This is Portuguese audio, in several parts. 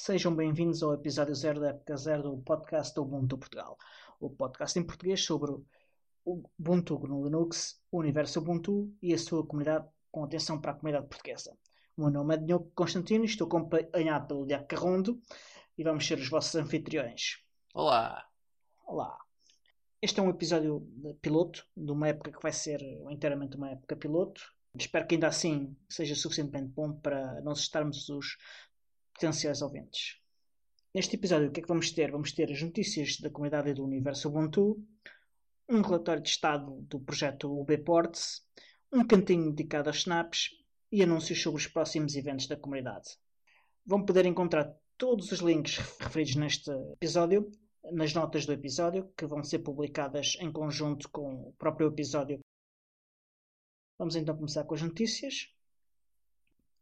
Sejam bem-vindos ao episódio 0 da época 0 do podcast do Ubuntu Portugal. O podcast em português sobre o Ubuntu no Linux, o universo Ubuntu e a sua comunidade, com atenção para a comunidade portuguesa. O meu nome é Diogo Constantino e estou acompanhado pelo Diaco Carrondo e vamos ser os vossos anfitriões. Olá! Olá! Este é um episódio piloto de uma época que vai ser inteiramente uma época piloto. Espero que ainda assim seja suficientemente bom para não assustarmos os potenciais ouvintes. Neste episódio, o que é que vamos ter? Vamos ter as notícias da comunidade do universo Ubuntu, um relatório de estado do projeto UBports, um cantinho dedicado aos snaps e anúncios sobre os próximos eventos da comunidade. Vão poder encontrar todos os links referidos neste episódio nas notas do episódio, que vão ser publicadas em conjunto com o próprio episódio. Vamos então começar com as notícias.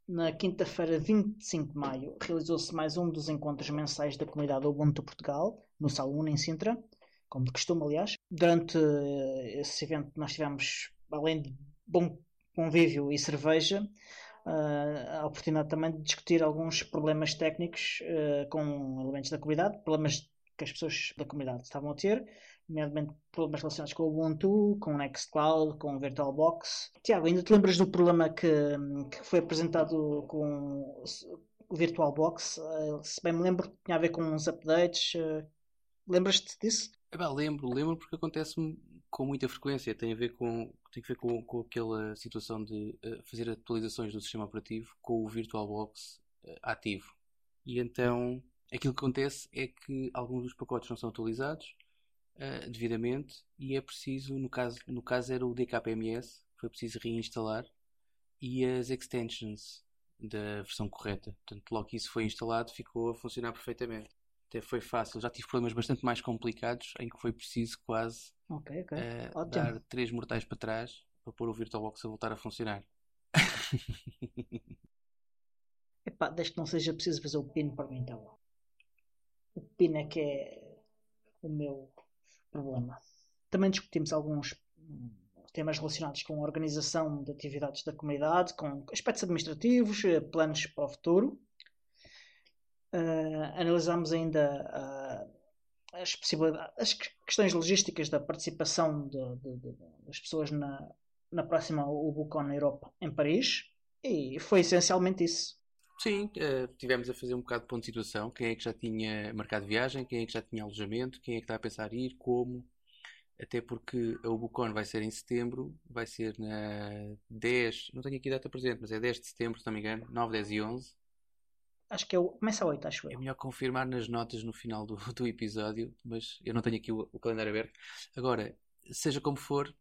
Na quinta-feira, 25 de maio, realizou-se mais um dos encontros mensais da comunidade Ubuntu Portugal, no Salão em Sintra, como de costume, aliás. Durante eh, esse evento, nós tivemos, além de bom convívio e cerveja, eh, a oportunidade também de discutir alguns problemas técnicos eh, com elementos da comunidade, problemas que as pessoas da comunidade estavam a ter, nomeadamente problemas relacionados com o Ubuntu, com o Nextcloud, com o VirtualBox. Tiago, ainda te lembras do problema que, que foi apresentado com o VirtualBox? Eh, se bem me lembro, tinha a ver com uns updates. Eh, lembras-te disso? É bem, lembro, lembro porque acontece-me com muita frequência. Tem a ver com, tem a ver com, com aquela situação de uh, fazer atualizações do sistema operativo com o VirtualBox ativo. E então aquilo que acontece é que alguns dos pacotes não são atualizados uh, devidamente e é preciso, no caso, no caso era o DKPMS, foi preciso reinstalar e as extensions da versão correta. Portanto, logo que isso foi instalado, ficou a funcionar perfeitamente. Até foi fácil. Já tive problemas bastante mais complicados em que foi preciso quase okay, okay. Uh, dar três mortais para trás para pôr o VirtualBox a voltar a funcionar. Epá, desde que não seja preciso fazer o pin para mim, então o PIN é que é o meu problema. Também discutimos alguns temas relacionados com a organização de atividades da comunidade, com aspectos administrativos, eh, planos para o futuro. Uh, analisámos ainda uh, as, as questões logísticas da participação de, de, de, das pessoas na, na próxima UBUCON Europa em Paris e foi essencialmente isso. Sim, uh, tivemos a fazer um bocado de ponto de situação. Quem é que já tinha marcado viagem, quem é que já tinha alojamento, quem é que está a pensar ir, como. Até porque a Ubucon vai ser em setembro, vai ser na 10, não tenho aqui data presente, mas é 10 de setembro, se não me engano, 9, 10 e 11. Acho que é o, começa a 8, acho eu. É melhor confirmar nas notas no final do, do episódio, mas eu não tenho aqui o, o calendário aberto. Agora, seja como for,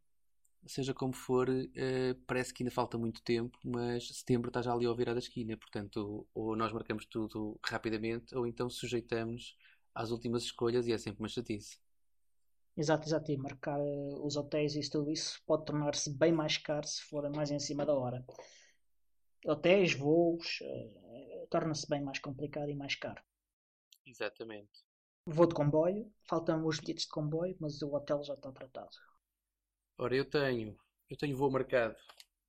seja como for, uh, parece que ainda falta muito tempo, mas setembro está já ali ao virar da esquina, portanto, ou nós marcamos tudo rapidamente, ou então sujeitamos às últimas escolhas e é sempre uma chatice. Exato, exato. E marcar uh, os hotéis e tudo isso pode tornar-se bem mais caro se for mais em cima da hora. Hotéis, voos, uh, torna-se bem mais complicado e mais caro. Exatamente. Voo de comboio, faltam os bilhetes de comboio, mas o hotel já está tratado. Ora, eu tenho, eu tenho voo marcado.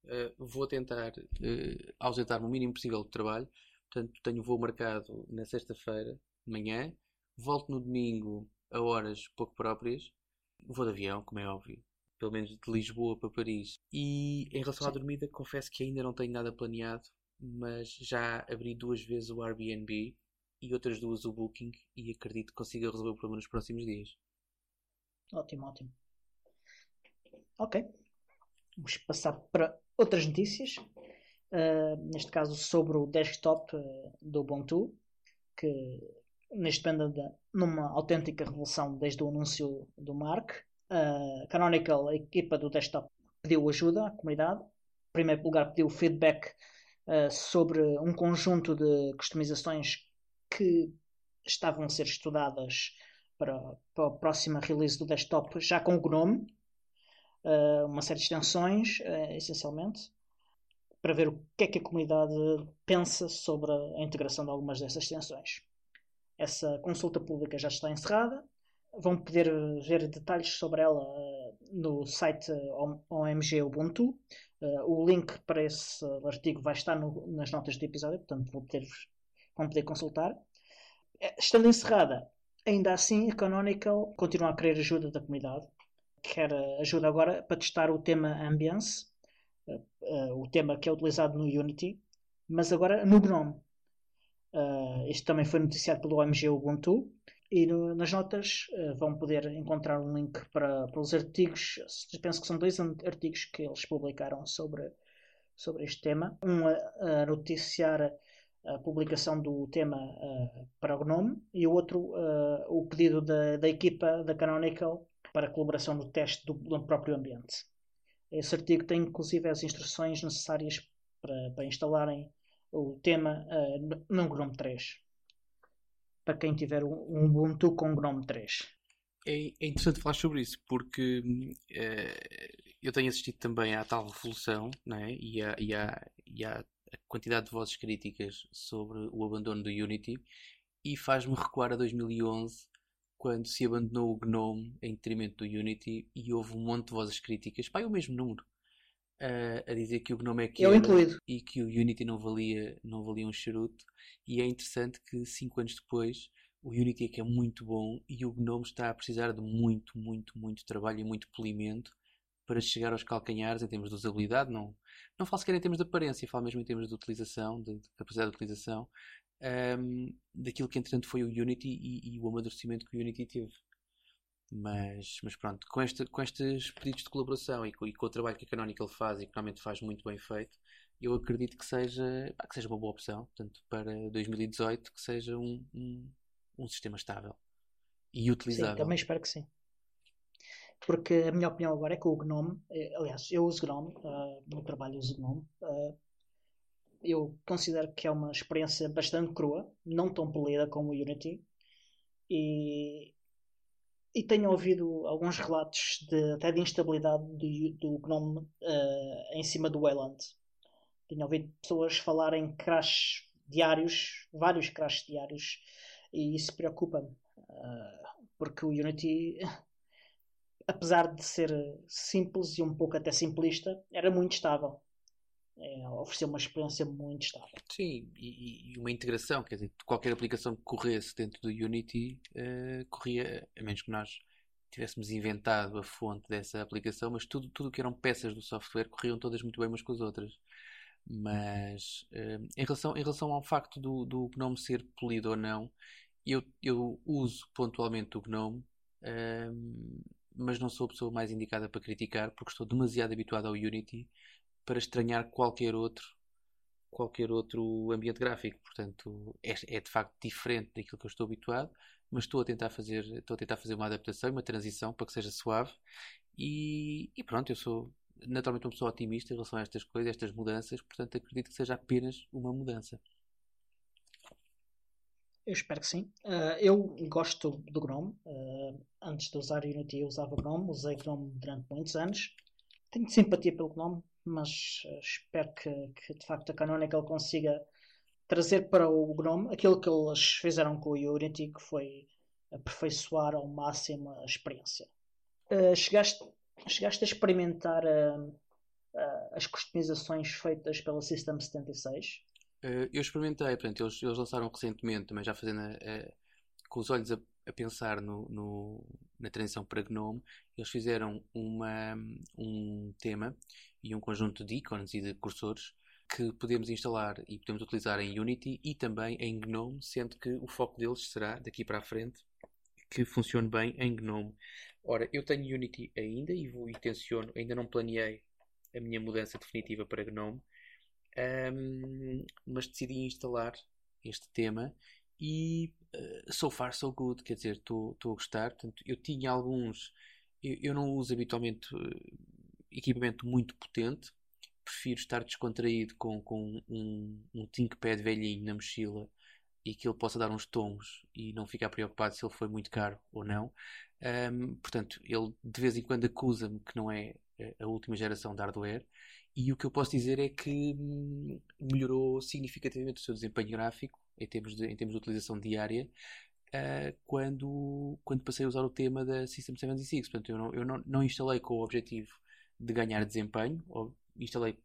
Uh, vou tentar uh, ausentar-me o mínimo possível do trabalho. Portanto, tenho voo marcado na sexta-feira, de manhã. Volto no domingo a horas pouco próprias. Vou de avião, como é óbvio. Pelo menos de Lisboa para Paris. E em relação Sim. à dormida, confesso que ainda não tenho nada planeado. Mas já abri duas vezes o Airbnb e outras duas o Booking. E acredito que consiga resolver o problema nos próximos dias. Ótimo, ótimo. Ok. Vamos passar para outras notícias. Uh, neste caso sobre o desktop uh, do Ubuntu, que neste momento anda numa autêntica revolução desde o anúncio do Mark. Uh, Canonical, a equipa do desktop, pediu ajuda à comunidade. Em primeiro lugar, pediu feedback uh, sobre um conjunto de customizações que estavam a ser estudadas para, para a próxima release do desktop, já com o GNOME uh, uma série de extensões, uh, essencialmente, para ver o que é que a comunidade pensa sobre a integração de algumas dessas extensões. Essa consulta pública já está encerrada. Vão poder ver detalhes sobre ela uh, no site OMG Ubuntu. o link para esse artigo vai estar no, nas notas do episódio, portanto vão poder, vão poder consultar. Estando encerrada, ainda assim a Canonical continua a querer ajuda da comunidade. Quer ajuda agora para testar o tema Ambience, uh, uh, o tema que é utilizado no Unity, mas agora no GNOME. Isto também foi noticiado pelo OMG Ubuntu e no, nas notas vão poder encontrar um link para, para os artigos. Penso que são dois artigos que eles publicaram sobre, sobre este tema. Um a, a noticiar a publicação do tema uh, para o GNOME e o outro uh, o pedido da, da equipa da Canonical para a colaboração no teste do, do, próprio ambiente. Esse artigo tem inclusive as instruções necessárias para, para instalarem o tema uh, no GNOME 3 para quem tiver um Ubuntu com GNOME 3. É, é interessante falar sobre isso porque eu tenho assistido também à tal revolução né? e, à, e, à, e à quantidade de vozes críticas sobre o abandono do Unity e faz-me recuar a 2011 quando se abandonou o GNOME em detrimento do Unity e houve um monte de vozes críticas, pá, é o mesmo número, a, a dizer que o GNOME é que Eu incluído. e que o Unity não valia, não valia um charuto. E é interessante que 5 anos depois o Unity é que é muito bom e o GNOME está a precisar de muito, muito, muito trabalho e muito polimento para chegar aos calcanhares em termos de usabilidade, não, não falo sequer em termos de aparência, falo mesmo em termos de utilização, de, de capacidade de utilização, um, daquilo que entretanto foi o Unity e, e, o amadurecimento que o Unity teve. Mas, mas pronto, com, este, com estes pedidos de colaboração e com, e com o trabalho que a Canonical faz e que realmente faz muito bem feito, eu acredito que seja, que seja uma boa opção, portanto, para 2018, que seja um, um, um sistema estável e utilizável. Sim, também espero que sim porque a minha opinião agora é que o Gnome, eh, aliás, eu uso Gnome, uh, no trabalho uso Gnome, uh, eu considero que é uma experiência bastante crua, não tão polida como o Unity, e, e tenho ouvido alguns relatos de, até de instabilidade do, do Gnome uh, em cima do Wayland. Tenho ouvido pessoas falarem crashes diários, vários crashes diários, e isso preocupa-me, porque o Unity apesar de ser simples e um pouco até simplista, era muito estável. É, ofereceu uma experiência muito estável. Sim, e, e, uma integração, quer dizer, qualquer aplicação que corresse dentro do Unity uh, corria, a menos que nós tivéssemos inventado a fonte dessa aplicação, mas tudo tudo que eram peças do software corriam todas muito bem umas com as outras. Mas uh, em, relação, em relação ao facto do, do GNOME ser polido ou não, eu, eu uso pontualmente o GNOME. Uh, mas não sou a pessoa mais indicada para criticar porque estou demasiado habituado ao Unity para estranhar qualquer outro qualquer outro ambiente gráfico. Portanto, é, é, de facto diferente daquilo que eu estou habituado, mas estou a tentar fazer, estou a tentar fazer uma adaptação, uma transição para que seja suave. E, e pronto, eu sou naturalmente uma pessoa otimista em relação a estas coisas, a estas mudanças, portanto acredito que seja apenas uma mudança. Eu espero que sim. Uh, eu gosto do GNOME. Uh, antes de usar Unity eu usava GNOME. Usei GNOME durante muitos anos. Tenho simpatia pelo GNOME, mas uh, espero que, que, de facto a Canonical consiga trazer para o GNOME aquilo que eles fizeram com o Unity, que foi aperfeiçoar ao máximo a experiência. chegaste, chegaste a experimentar as customizações feitas pela System 76? Uh, eu experimentei, portanto, eles, eles lançaram recentemente, também já fazendo a, a, com os olhos a, a pensar no, no, na transição para GNOME, eles fizeram uma, um tema e um conjunto de ícones e de cursores que podemos instalar e podemos utilizar em Unity e também em GNOME, sendo que o foco deles será, daqui para a frente, que funcione bem em GNOME. Ora, eu tenho Unity ainda e vou e tenciono, ainda não planeei a minha mudança definitiva para GNOME, um, mas decidi instalar este tema e uh, so far so good, quer dizer, estou a gostar. Portanto, eu tinha alguns, eu, eu não uso habitualmente uh, equipamento muito potente, prefiro estar descontraído com, com um, um ThinkPad velhinho na mochila e que ele possa dar uns tomos e não ficar preocupado se ele foi muito caro ou não. Um, portanto, ele de vez em quando acusa-me que não é a última geração de hardware e o que eu posso dizer é que hum, melhorou significativamente o seu desempenho gráfico em termos de, em termos de utilização diária uh, quando, quando passei a usar o tema da System 76. Portanto, eu, não, eu não, não instalei com o objetivo de ganhar desempenho, instalei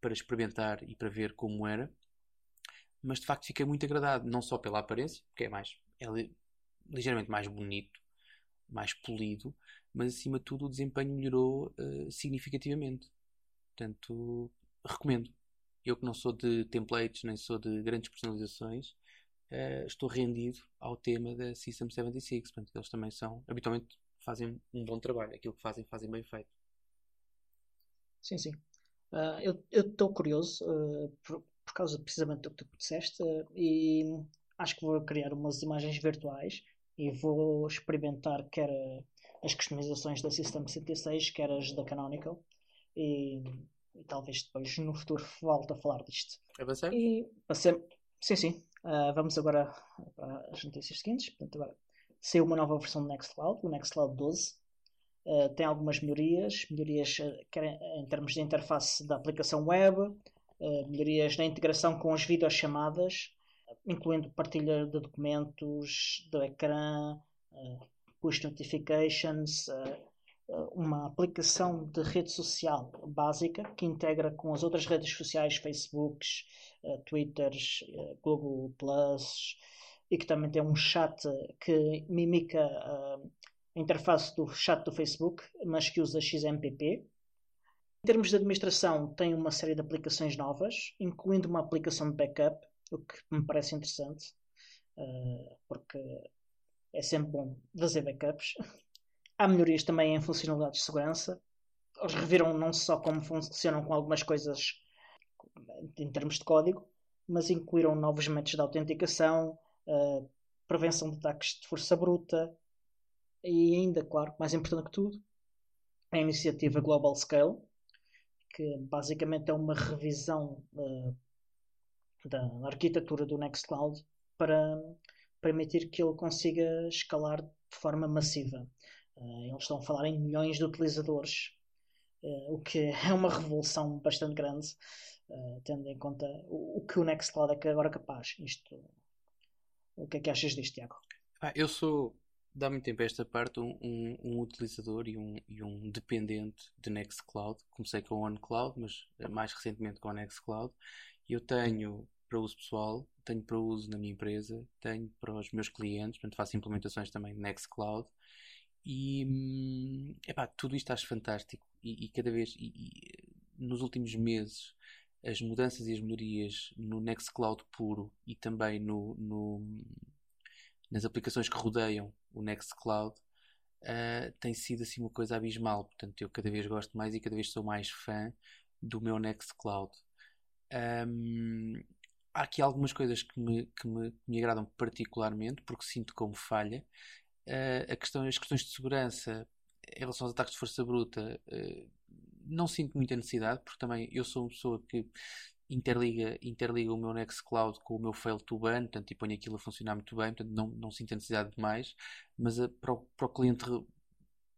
para experimentar e para ver como era, mas de facto fiquei muito agradado, não só pela aparência, que é mais, é ligeiramente mais bonito, mais polido, mas acima de tudo o desempenho melhorou uh, significativamente. Portanto, recomendo. Eu que não sou de templates nem sou de grandes personalizações, uh, estou rendido ao tema da System 76. Portanto, eles também são, habitualmente, fazem um bom trabalho. Aquilo que fazem, fazem bem feito. Sim, sim. Uh, eu estou curioso uh, por, por, causa precisamente do que tu disseste e acho que vou criar umas imagens virtuais e vou experimentar quer as customizações da System 76, quer as da Canonical e, e talvez depois no futuro volte a falar disto. Avançar? E passemos. Sim, sim. Uh, vamos agora para as notícias seguintes. Portanto, agora saiu uma nova versão do Nextcloud, o Nextcloud 12. Uh, tem algumas melhorias, melhorias uh, em termos de interface da aplicação web, uh, melhorias na integração com as videochamadas, incluindo partilha de documentos, do ecrã, push notifications, uma aplicação de rede social básica que integra com as outras redes sociais, Facebooks, Twitters, Google Plus, e que também tem um chat que mimica a interface do chat do Facebook, mas que usa XMPP. Em termos de administração, tem uma série de aplicações novas, incluindo uma aplicação de backup, o que me parece interessante, porque é sempre bom fazer backups. Há melhorias também em funcionalidades de segurança. Eles reviram não só como funcionam com algumas coisas em termos de código, mas incluíram novos métodos de autenticação, uh, prevenção de ataques de força bruta e ainda, claro, mais importante que tudo, a iniciativa Global Scale, que basicamente é uma revisão uh, da arquitetura do Nextcloud para permitir que ele consiga escalar de forma massiva. Uh, eles estão a falar em milhões de utilizadores, uh, o que é uma revolução bastante grande, tendo em conta o, o, que o Nextcloud é agora capaz. Isto o que é que achas disto, Tiago? Ah, eu sou, dá muito tempo a esta parte, um, um, utilizador e um, e um dependente de Nextcloud. Comecei com o OneCloud, mas mais recentemente com Nextcloud. Eu tenho para uso pessoal, tenho para uso na minha empresa, tenho para os meus clientes, portanto faço implementações também de Nextcloud. E hum, epá, tudo isto acho fantástico. E, e cada vez, e, e, nos últimos meses, as mudanças e as melhorias no Nextcloud puro e também no, no nas aplicações que rodeiam o Nextcloud uh, tem sido assim uma coisa abismal. Portanto, eu cada vez gosto mais e cada vez sou mais fã do meu Nextcloud. Um, há aqui algumas coisas que me, que me, que me agradam particularmente porque sinto como falha. Uh, a questão, as questões de segurança em relação aos ataques de força bruta uh, não sinto muita necessidade, porque também eu sou uma pessoa que interliga, interliga o meu Nextcloud com o meu fail to ban, portanto, e ponho aquilo a funcionar muito bem, portanto, não, não sinto a necessidade de mais, mas a, para, o, para, o, cliente,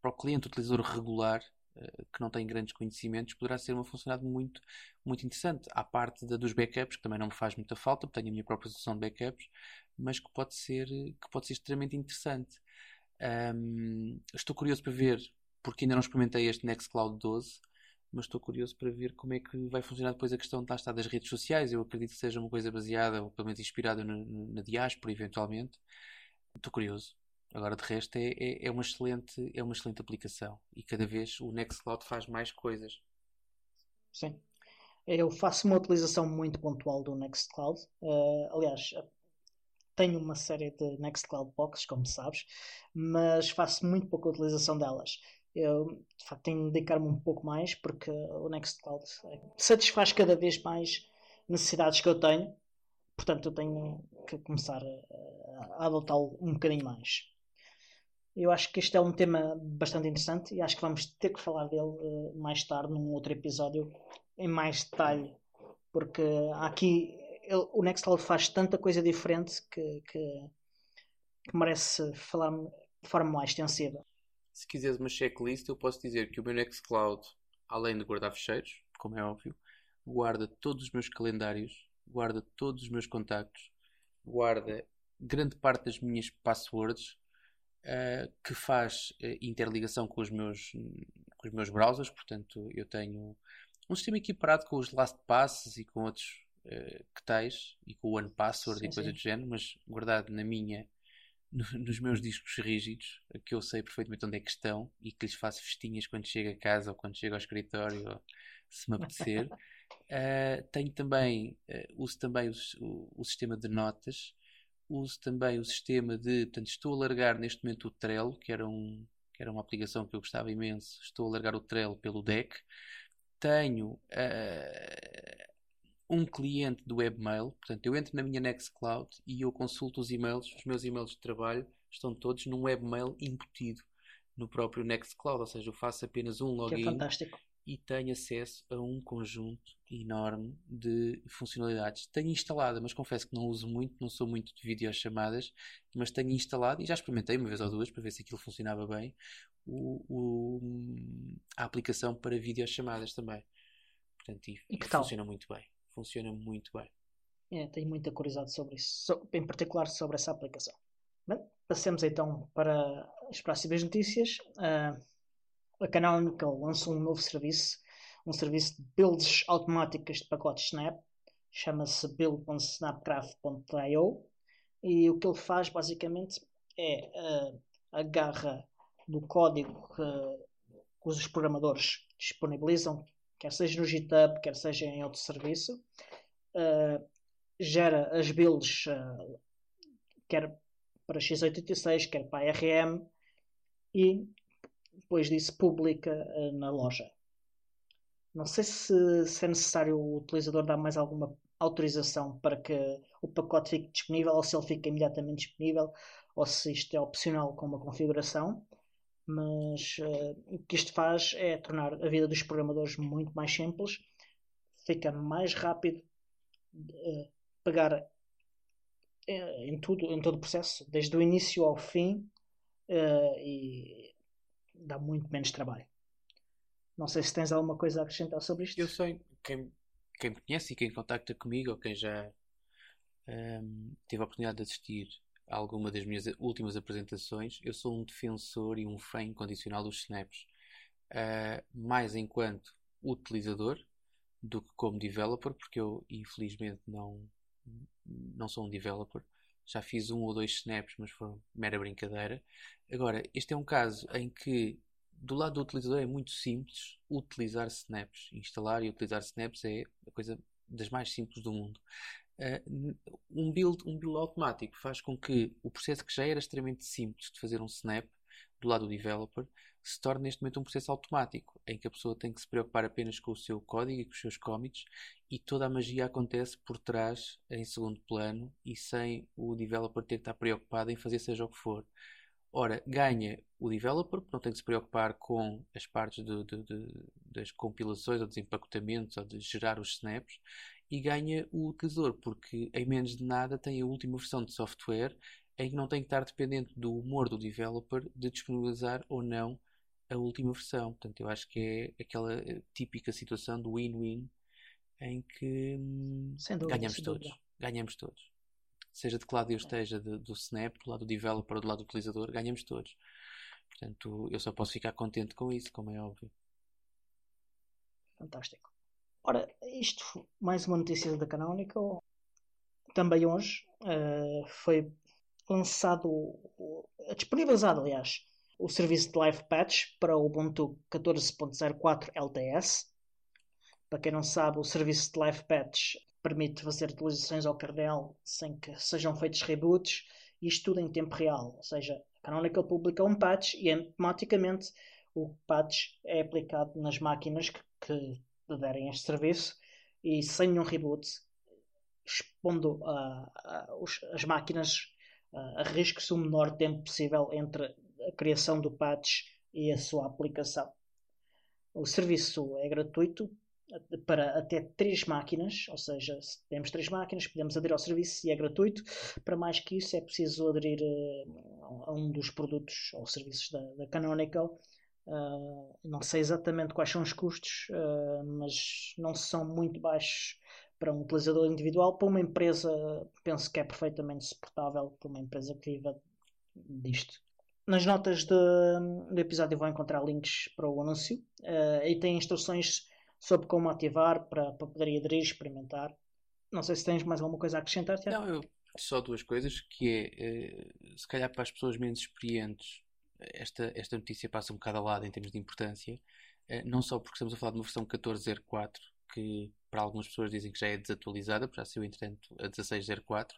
para o cliente utilizador regular, uh, que não tem grandes conhecimentos, poderá ser uma funcionalidade muito, muito interessante. À parte da, dos backups, que também não me faz muita falta, tenho a minha própria solução de backups, mas que pode ser, que pode ser extremamente interessante. Um, estou curioso para ver, porque ainda não experimentei este Nextcloud 12, mas estou curioso para ver como é que vai funcionar depois a questão de, estar das redes sociais. Eu acredito que seja uma coisa baseada, ou pelo menos inspirada na, na diáspora, eventualmente. Estou curioso. Agora, de resto, é, é, é, uma excelente, é uma excelente aplicação. E cada vez o Nextcloud faz mais coisas. Sim. Eu faço uma utilização muito pontual do Nextcloud. Uh, aliás, tenho uma série de Nextcloud boxes, como sabes, mas faço muito pouca utilização delas eu de facto tenho de dedicar-me um pouco mais porque o Nextcloud satisfaz cada vez mais necessidades que eu tenho, portanto eu tenho que começar a, adotá-lo um bocadinho mais. Eu acho que este é um tema bastante interessante e acho que vamos ter que falar dele uh, mais tarde num outro episódio em mais detalhe, porque aqui ele, o Nextcloud faz tanta coisa diferente que, que, que merece falar de forma mais extensiva. Se quiseres uma checklist, eu posso dizer que o meu Nextcloud, além de guardar fecheiros, como é óbvio, guarda todos os meus calendários, guarda todos os meus contactos, guarda grande parte das minhas passwords, uh, que faz uh, interligação com os, meus, com os meus browsers. Portanto, eu tenho um sistema equiparado com os LastPass e com outros uh, que tais, e com o OnePassword sim, e coisas do género, mas guardado na minha no, nos meus discos rígidos, que eu sei perfeitamente onde é que estão e que lhes faço festinhas quando chego a casa ou quando chego ao escritório, ou, se me apetecer. uh, tenho também, uh, uso também o, o, o, sistema de notas, uso também o sistema de, portanto, estou a largar neste momento o Trello, que era, um, que era uma aplicação que eu gostava imenso, estou a largar o Trello pelo deck. Tenho uh, um cliente do webmail, portanto, eu entro na minha Nextcloud e eu consulto os e-mails, os meus e-mails de trabalho estão todos num webmail embutido no próprio Nextcloud, ou seja, eu faço apenas um login e tenho acesso a um conjunto enorme de funcionalidades. Tenho instalada, mas confesso que não uso muito, não sou muito de videochamadas, mas tenho instalado e já experimentei uma vez ou duas para ver se aquilo funcionava bem, o, o a aplicação para videochamadas também. Portanto, e, e funciona muito bem funciona muito bem. É, tenho muita curiosidade sobre isso, em particular sobre essa aplicação. Bem, passemos então para as próximas notícias. Uh, a Canonical lançou um novo serviço, um serviço de builds automáticas de pacotes Snap, chama-se build.snapcraft.io e o que ele faz basicamente é uh, agarra no código que, que os programadores disponibilizam quer seja no GitHub, quer seja em outro serviço, uh, gera as builds, uh, quer para x86, quer para ARM, e depois disso publica uh, na loja. Não sei se, se, é necessário o utilizador dar mais alguma autorização para que o pacote fique disponível ou se ele fica imediatamente disponível ou se isto é opcional com uma configuração mas uh, o que isto faz é tornar a vida dos programadores muito mais simples, fica mais rápido uh, pegar uh, em tudo, em todo o processo, desde o início ao fim, e dá muito menos trabalho. Não sei se tens alguma coisa a acrescentar sobre isto. Eu sei, quem, quem me conhece e quem contacta comigo, ou quem já um, ehm, teve a oportunidade de assistir alguma das minhas últimas apresentações, eu sou um defensor e um fã incondicional dos snaps. Uh, mais enquanto utilizador do que como developer, porque eu infelizmente não, não sou um developer. Já fiz um ou dois snaps, mas foi mera brincadeira. Agora, este é um caso em que do lado do utilizador é muito simples utilizar snaps. Instalar e utilizar snaps é a coisa das mais simples do mundo. Uh, um, build, um build automático faz com que o processo que já era extremamente simples de fazer um snap do lado do developer se torne neste momento um processo automático em que a pessoa tem que se preocupar apenas com o seu código e com os seus commits e toda a magia acontece por trás em segundo plano e sem o developer ter que estar preocupado em fazer seja o que for. Ora, ganha o developer, porque não tem que se preocupar com as partes de, de, de, das compilações ou dos empacotamentos ou de gerar os snaps, e ganha o utilizador, porque em menos de nada tem a última versão de software em que não tem que estar dependente do humor do developer de disponibilizar ou não a última versão. Portanto, eu acho que é aquela eh, típica situação do win-win em que hum, dúvida, ganhamos todos. Ganhamos todos. Seja de que lado eu esteja, de, do Snap, do lado do developer ou do lado do utilizador, ganhamos todos. Portanto, eu só posso ficar contente com isso, como é óbvio. Fantástico. Ora, isto mais uma notícia da Canonical. Também hoje uh, foi lançado, disponibilizado, aliás, o serviço de Live Patch para o Ubuntu 14.04 LTS. Para quem não sabe, o serviço de Live Patch permite fazer atualizações ao kernel sem que sejam feitos reboots e isto tudo em tempo real. Ou seja, a Canonical publica um patch e automaticamente o patch é aplicado nas máquinas que, que derem este serviço e sem nenhum reboot, expondo uh, uh, as máquinas uh, a risco-se o menor tempo possível entre a criação do patch e a sua aplicação. O serviço é gratuito para até três máquinas, ou seja, se temos três máquinas, podemos aderir ao serviço e é gratuito. Para mais que isso, é preciso aderir uh, a um dos produtos ou serviços da, da Canonical Uh, não sei exatamente quais são os custos, uh, mas não são muito baixos para um utilizador individual. Para uma empresa, penso que é perfeitamente suportável para uma empresa que viva disto. Nas notas do episódio vão encontrar links para o anúncio uh, e tem instruções sobre como ativar para, para poder aderir e experimentar. Não sei se tens mais alguma coisa a acrescentar, Tiago. Não, eu, só duas coisas, que é se calhar para as pessoas menos experientes, esta, esta notícia passa um bocado ao lado em termos de importância, uh, não só porque estamos a falar de uma versão 14.04, que para algumas pessoas dizem que já é desatualizada, já saiu entretanto a 16.04.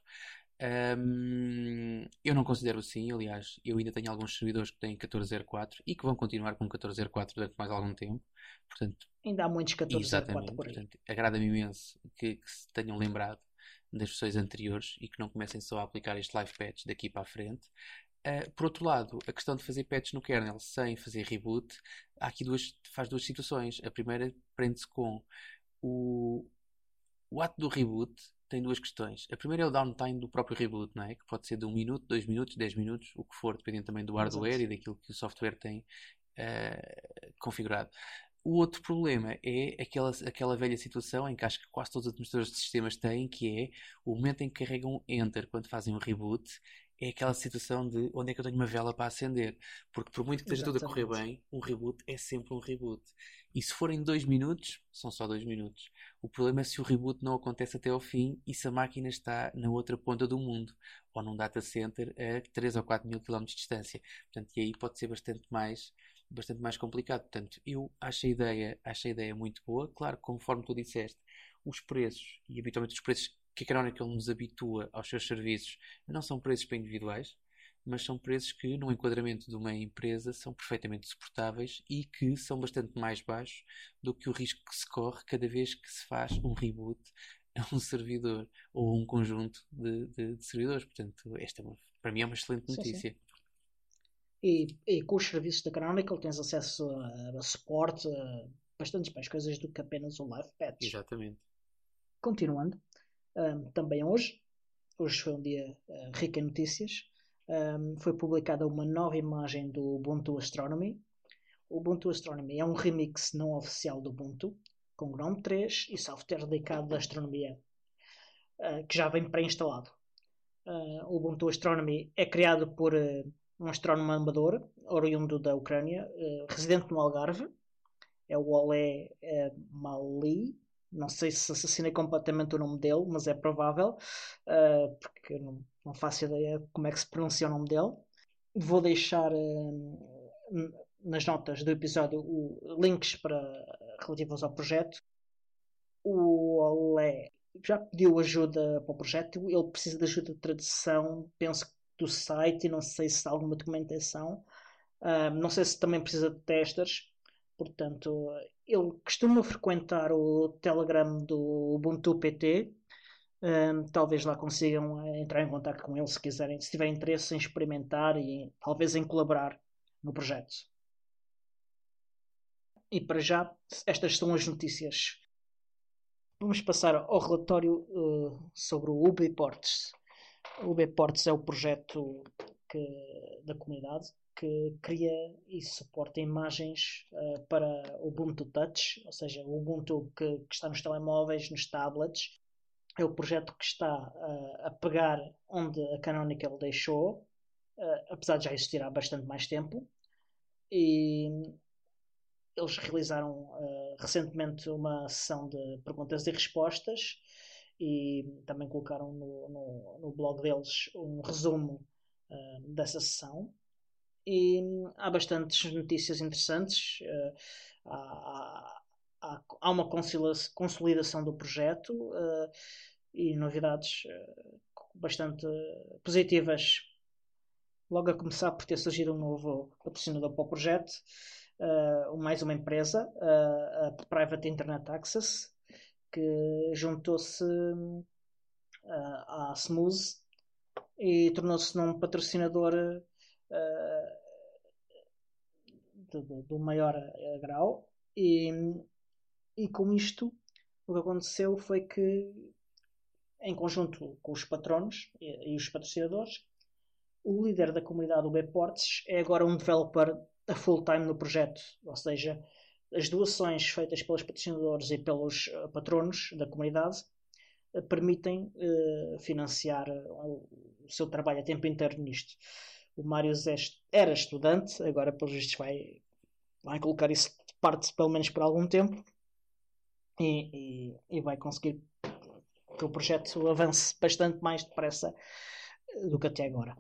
Um, eu não considero assim, aliás, eu ainda tenho alguns servidores que têm 14.04 e que vão continuar com 14.04 durante mais algum tempo. Portanto, ainda há muitos 14.04 por aí. Agrada-me imenso que, que se tenham lembrado das versões anteriores e que não comecem só a aplicar este live patch daqui para a frente. Uh, por outro lado, a questão de fazer patch no kernel sem fazer reboot, há aqui duas, faz duas situações. A primeira prende-se com o, o ato do reboot tem duas questões. A primeira é o downtime do próprio reboot, não é? Que pode ser de 1 um minuto, 2 minutos, 10 minutos, o que for, dependendo também do hardware Exato. e daquilo que o software tem uh, configurado. O outro problema é aquela, aquela velha situação em que acho que quase todos os administradores de sistemas têm, que é o momento em que carregam Enter quando fazem um reboot, é aquela situação de onde é que eu tenho uma vela para acender. Porque por muito que esteja tudo a correr bem, um reboot é sempre um reboot. E se forem dois minutos, são só dois minutos. O problema é se o reboot não acontece até ao fim e se a máquina está na outra ponta do mundo ou num data center a 3 ou 4 mil km de distância. Portanto, e aí pode ser bastante mais bastante mais complicado. Portanto, eu acho a ideia, acho a ideia muito boa. Claro, conforme tu disseste, os preços, e habitualmente os preços que a Canonical nos habitua aos seus serviços, não são preços para individuais, mas são preços que, no enquadramento de uma empresa, são perfeitamente suportáveis e que são bastante mais baixos do que o risco que se corre cada vez que se faz um reboot a um servidor ou um conjunto de, de, de servidores. Portanto, esta é para mim é uma excelente notícia. Sim, sim. E, e, com os serviços da Canonical tens acesso a, a suporte, a bastantes mais coisas do que apenas o live patch. Exatamente. Continuando, um, também hoje, hoje foi um dia uh, rico em notícias, um, foi publicada uma nova imagem do Ubuntu Astronomy. O Ubuntu Astronomy é um remix não oficial do Ubuntu, com GNOME 3 e software dedicado da astronomia, uh, que já vem pré-instalado. Uh, o Ubuntu Astronomy é criado por um astrónomo amador, oriundo da Ucrânia, residente no Algarve, é o Olé Mali. Não sei se assassinei completamente o nome dele, mas é provável, uh, porque não, não, faço ideia como é que se pronuncia o nome dele. Vou deixar nas notas do episódio o, links para, relativos ao projeto. O Olé já pediu ajuda para o projeto, ele precisa de ajuda de tradução, penso do site e não sei se há alguma documentação. Uh, não sei se também precisa de testers. Portanto, ele costuma frequentar o Telegram do Ubuntu PT. Uh, talvez lá consigam eh, entrar em contato com ele se quiserem, se tiverem interesse em experimentar e talvez em colaborar no projeto. E para já, estas são as notícias. Vamos passar ao relatório uh, sobre o Ubiports. O Bports é o projeto que, da comunidade que cria e suporta imagens uh, para o Ubuntu Touch, ou seja, o Ubuntu que, que, está nos telemóveis, nos tablets. É o projeto que está uh, a pegar onde a Canonical deixou, uh, apesar de já existir há bastante mais tempo. E eles realizaram recentemente uma sessão de perguntas e respostas e também colocaram no, no, no blog deles um resumo dessa sessão. E há bastantes notícias interessantes. Uh, há, há, há, uma consolidação do projeto uh, e novidades bastante positivas. Logo a começar por ter surgido um novo patrocinador para o projeto, mais uma empresa, a Private Internet Access, que juntou-se uh, à Smooth e tornou-se num patrocinador uh, do, maior grau e, e com isto o que aconteceu foi que em conjunto com os patronos e, e os patrocinadores o líder da comunidade do Bports é agora um developer a full time no projeto, ou seja, as doações feitas pelos patrocinadores e pelos eh, patronos da comunidade eh, permitem financiar o, o seu trabalho a tempo inteiro nisto. O Mário era estudante, agora pelos vistos vai, vai colocar isso de parte pelo menos por algum tempo e, e, e vai conseguir que o projeto avance bastante mais depressa do que até agora.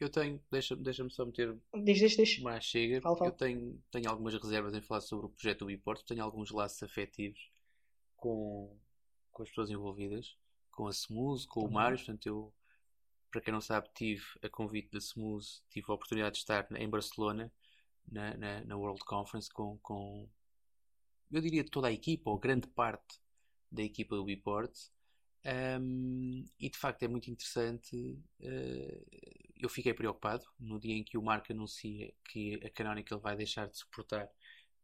Eu tenho, deixa-me deixa só meter diz, diz, diz. mais chega. Fala, fala. Eu tenho, tenho algumas reservas em falar sobre o projeto do Biport, tenho alguns laços afetivos com, com as pessoas envolvidas, com a Smooth, com o Também. Mário, portanto eu, para quem não sabe, tive a convite da Smooth, tive a oportunidade de estar em Barcelona, na, na, na World Conference, com, com, eu diria toda a equipa, ou grande parte da equipa do Biport, um, e de facto é muito interessante. Uh, eu fiquei preocupado no dia em que o Mark anuncia que a Canonical vai deixar de suportar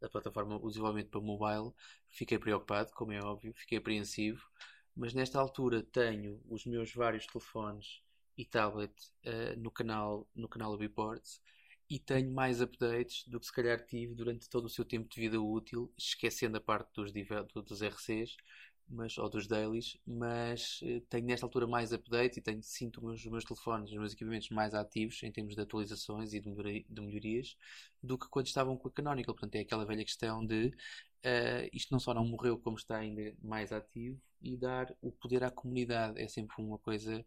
a plataforma, o desenvolvimento para mobile. Fiquei preocupado, como é óbvio, fiquei apreensivo. Mas nesta altura tenho os meus vários telefones e tablet uh, no canal no canal do Biport e tenho mais updates do que se calhar tive durante todo o seu tempo de vida útil, esquecendo a parte dos, dos RCs mas, ou dos dailies, mas eh, tenho nesta altura mais updates e tenho, sinto os meus, meus telefones, os meus equipamentos mais ativos em termos de atualizações e de, de melhorias do que quando estavam com a Canonical. Portanto, é aquela velha questão de uh, isto não só não morreu, como está ainda mais ativo e dar o poder à comunidade é sempre uma coisa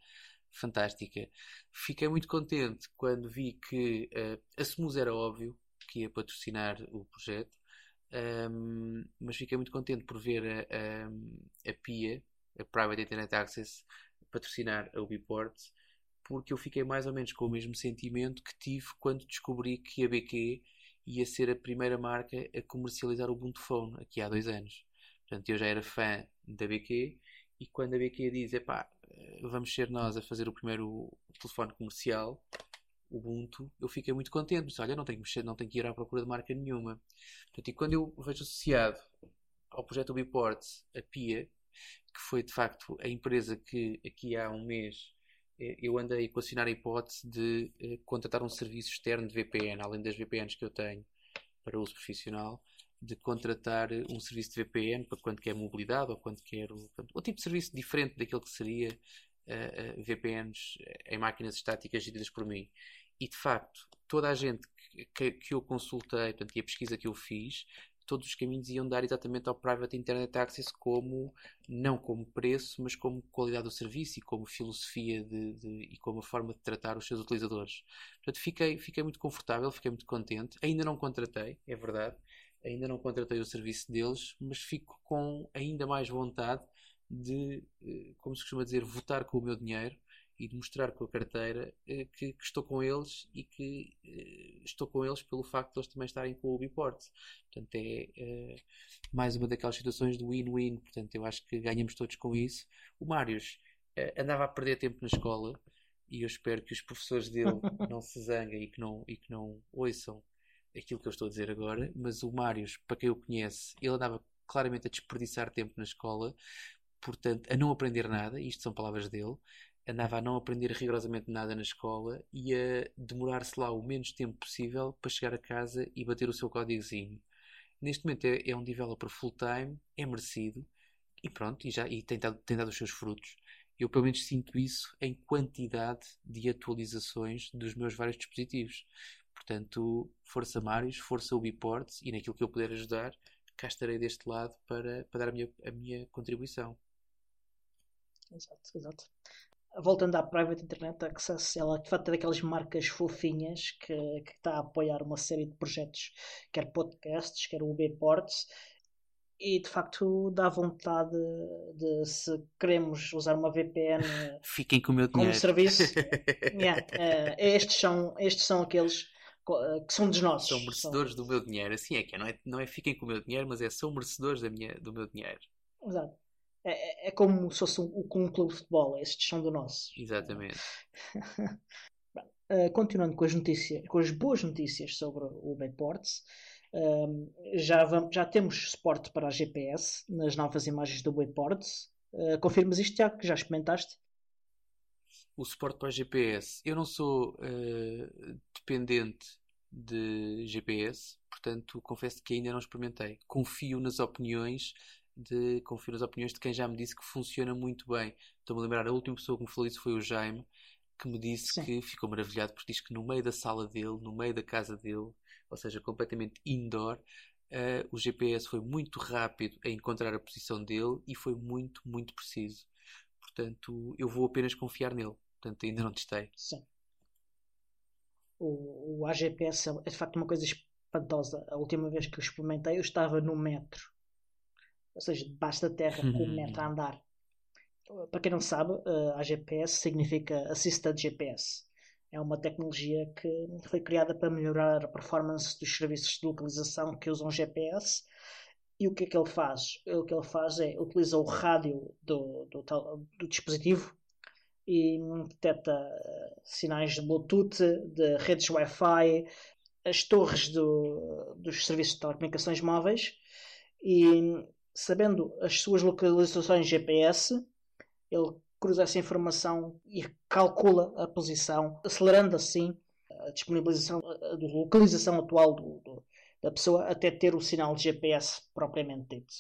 fantástica. Fiquei muito contente quando vi que uh, a Smooth era óbvio que ia patrocinar o projeto um, mas fiquei muito contente por ver a, a, a PIA, a Private Internet Access, patrocinar a Ubiport, porque eu fiquei mais ou menos com o mesmo sentimento que tive quando descobri que a BQ ia ser a primeira marca a comercializar o Ubuntu Phone aqui há dois anos. Portanto, eu já era fã da BQ e quando a BQ diz, epá, vamos ser nós a fazer o primeiro telefone comercial, Ubuntu, eu fiquei muito contente. Mas, olha, não tenho que mexer, não tenho que ir à procura de marca nenhuma. Portanto, e quando eu vejo associado ao projeto Ubiport a PIA, que foi de facto a empresa que aqui há um mês eh, eu andei a equacionar a hipótese de eh, contratar um serviço externo de VPN, além das VPNs que eu tenho para uso profissional, de contratar eh, um serviço de VPN para quando quer mobilidade ou quando quer portanto, um tipo de serviço diferente daquele que seria uh, uh, VPNs em máquinas estáticas geridas por mim. E de facto, toda a gente que, que eu consultei, portanto, e a pesquisa que eu fiz, todos os caminhos iam dar exatamente ao Private Internet Access como, não como preço, mas como qualidade do serviço e como filosofia de, de, e como forma de tratar os seus utilizadores. Portanto, fiquei, fiquei muito confortável, fiquei muito contente. Ainda não contratei, é verdade, ainda não contratei o serviço deles, mas fico com ainda mais vontade de, eh, como se costuma dizer, votar com o meu dinheiro e de mostrar com a carteira eh, que, que, estou com eles e que eh, estou com eles pelo facto de eles também estarem com o Biport. Portanto, é, mais uma daquelas situações de win-win. Portanto, eu acho que ganhamos todos com isso. O Marius andava a perder tempo na escola e eu espero que os professores dele não se zanguem e que não, e que não ouçam aquilo que eu estou a dizer agora. Mas o Marius, para quem o conhece, ele andava claramente a desperdiçar tempo na escola portanto, a não aprender nada, isto são palavras dele, andava a não aprender rigorosamente nada na escola e a demorar-se lá o menos tempo possível para chegar a casa e bater o seu códigozinho. Neste momento é, é um developer full-time, é merecido e pronto, e, já, e tem, dado, tem dado os seus frutos. Eu pelo menos sinto isso em quantidade de atualizações dos meus vários dispositivos. Portanto, força Marius, força Ubiports e naquilo que eu puder ajudar, cá estarei deste lado para, para dar a minha, a minha contribuição. Exato, exato. Voltando à Private Internet Access, ela de facto é daquelas marcas fofinhas que, que está a apoiar uma série de projetos, quer podcasts, quer UBports, e de facto dá vontade de, se queremos usar uma VPN Fiquem com o meu como serviço. yeah, uh, estes, são, estes são aqueles que são dos nossos. São merecedores são... do meu dinheiro. Assim é que é, não é, não é fiquem com o meu dinheiro, mas é são merecedores da minha, do meu dinheiro. Exato. É, é, é como se fosse um, um clube de futebol, estes são do nosso. Exatamente. uh, continuando com as notícias, com as boas notícias sobre o Bayports, uh, já, vamos, já temos suporte para a GPS nas novas imagens do Bayports. Uh, confirmas isto, Tiago, que já experimentaste? O suporte para GPS. Eu não sou uh, dependente de GPS, portanto confesso que ainda não experimentei. Confio nas opiniões de confio nas opiniões de quem já me disse que funciona muito bem. Estou-me a lembrar, a última pessoa que me falou isso foi o Jaime, que me disse Sim. que ficou maravilhado porque diz que no meio da sala dele, no meio da casa dele, ou seja, completamente indoor, uh, o GPS foi muito rápido a encontrar a posição dele e foi muito, muito preciso. Portanto, eu vou apenas confiar nele. Portanto, ainda não testei. Sim. O, o AGPS é de facto uma coisa espantosa. A última vez que eu experimentei, eu estava no metro, ou seja, debaixo da terra, com o metro a andar. Para quem não sabe, a AGPS significa Assisted GPS. É uma tecnologia que foi criada para melhorar a performance dos serviços de localização que usam GPS. E o que é que ele faz? O que ele faz é utiliza o rádio do, do, do dispositivo e detecta uh, sinais de Bluetooth, de redes Wi-Fi, as torres do, dos serviços de telecomunicações móveis e sabendo as suas localizações GPS, ele cruza essa informação e calcula a posição, acelerando assim a disponibilização, a localização atual do, do, da pessoa até ter o sinal de GPS propriamente dito.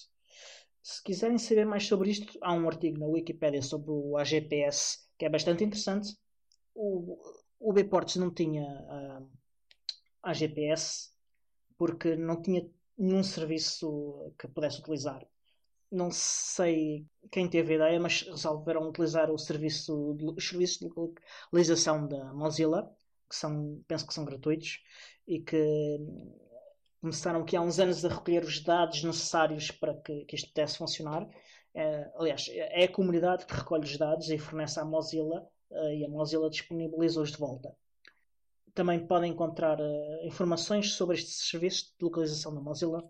Se quiserem saber mais sobre isto, há um artigo na Wikipedia sobre o AGPS que é bastante interessante. O, o Bports não tinha uh, a GPS porque não tinha nenhum serviço que pudesse utilizar. Não sei quem teve a ideia, mas resolveram utilizar o serviço de, os serviços de localização da Mozilla, que são, penso que são gratuitos, e que começaram aqui há uns anos a recolher os dados necessários para que, que isto pudesse funcionar. É, aliás, é a comunidade que recolhe os dados e fornece à Mozilla uh, e a Mozilla disponibiliza-os de volta. Também podem encontrar uh, informações sobre estes serviços de localização da Mozilla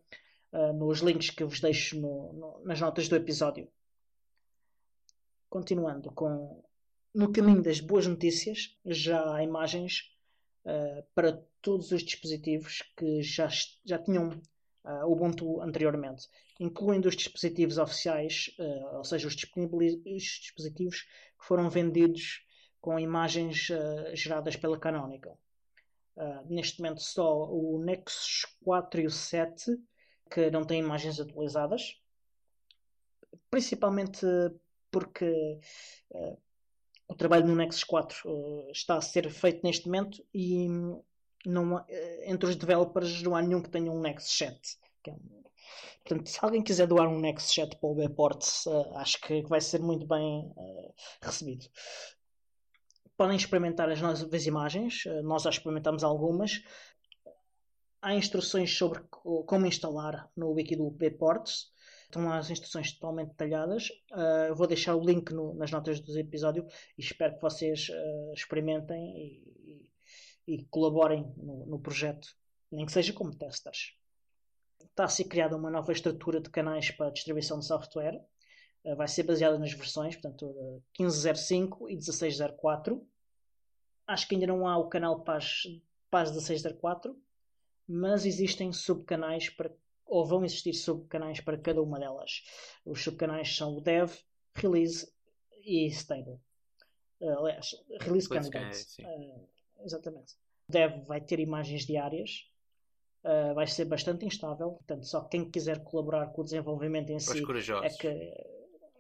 nos links que vos deixo no, no, nas notas do episódio. Continuando com no caminho das boas notícias, já há imagens para todos os dispositivos que já, já tinham uh, Ubuntu anteriormente, incluindo os dispositivos oficiais, uh, ou seja, os, os, dispositivos que foram vendidos com imagens uh, geradas pela Canonical. neste momento só o Nexus 4 e o 7 que não têm imagens atualizadas, principalmente porque o trabalho no Nexus 4 está a ser feito neste momento e não, eh, entre os developers não há nenhum que tenha um Nexus 7. É portanto, se alguém quiser doar um Nexus 7 para o Bports, uh, acho que vai ser muito bem uh, recebido. Podem experimentar as novas imagens, uh, nós já experimentamos algumas. Há instruções sobre como instalar no wiki do Bports. Estão lá as instruções totalmente detalhadas. Vou deixar o link no, nas notas do episódio e espero que vocês experimentem e, colaborem no, no projeto, nem que seja como testers. Está a ser criada uma nova estrutura de canais para distribuição de software. Uh, vai ser baseada nas versões, portanto, 15.05 e 16.04. Acho que ainda não há o canal para as, para as 16.04, mas existem subcanais para, ou vão existir subcanais para cada uma delas. Os subcanais são o dev, release e stable. Uh, aliás, release candidate. Uh, Exatamente. Dev vai ter imagens diárias, uh, vai ser bastante instável, portanto, só quem quiser colaborar com o desenvolvimento em si é que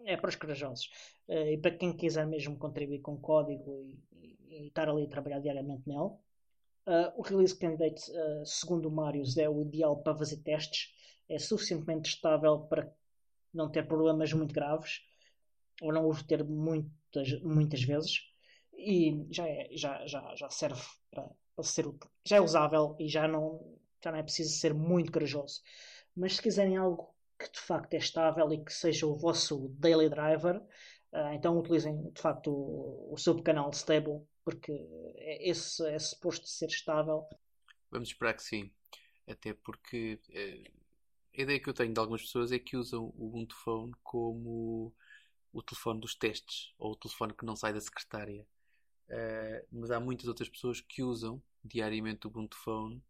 é para os corajosos. Uh, e para quem quiser mesmo contribuir com código e, e, e estar ali a trabalhar diariamente nele. Uh, o Release Candidate, uh, segundo o Marius, é o ideal para fazer testes. É suficientemente estável para não ter problemas muito graves ou não os ter muitas, muitas vezes e já, é, já, já, já serve para, para ser já é usável e já não, já não é preciso ser muito corajoso. Mas se quiserem algo que de facto é estável e que seja o vosso daily driver, uh, então utilizem de facto o, o subcanal stable, porque é, esse é suposto ser estável. Vamos esperar que sim, até porque uh, a ideia que eu tenho de algumas pessoas é que usam o Ubuntu Phone como o telefone dos testes ou o telefone que não sai da secretária. Uh, mas há muitas outras pessoas que usam diariamente o Ubuntu Phone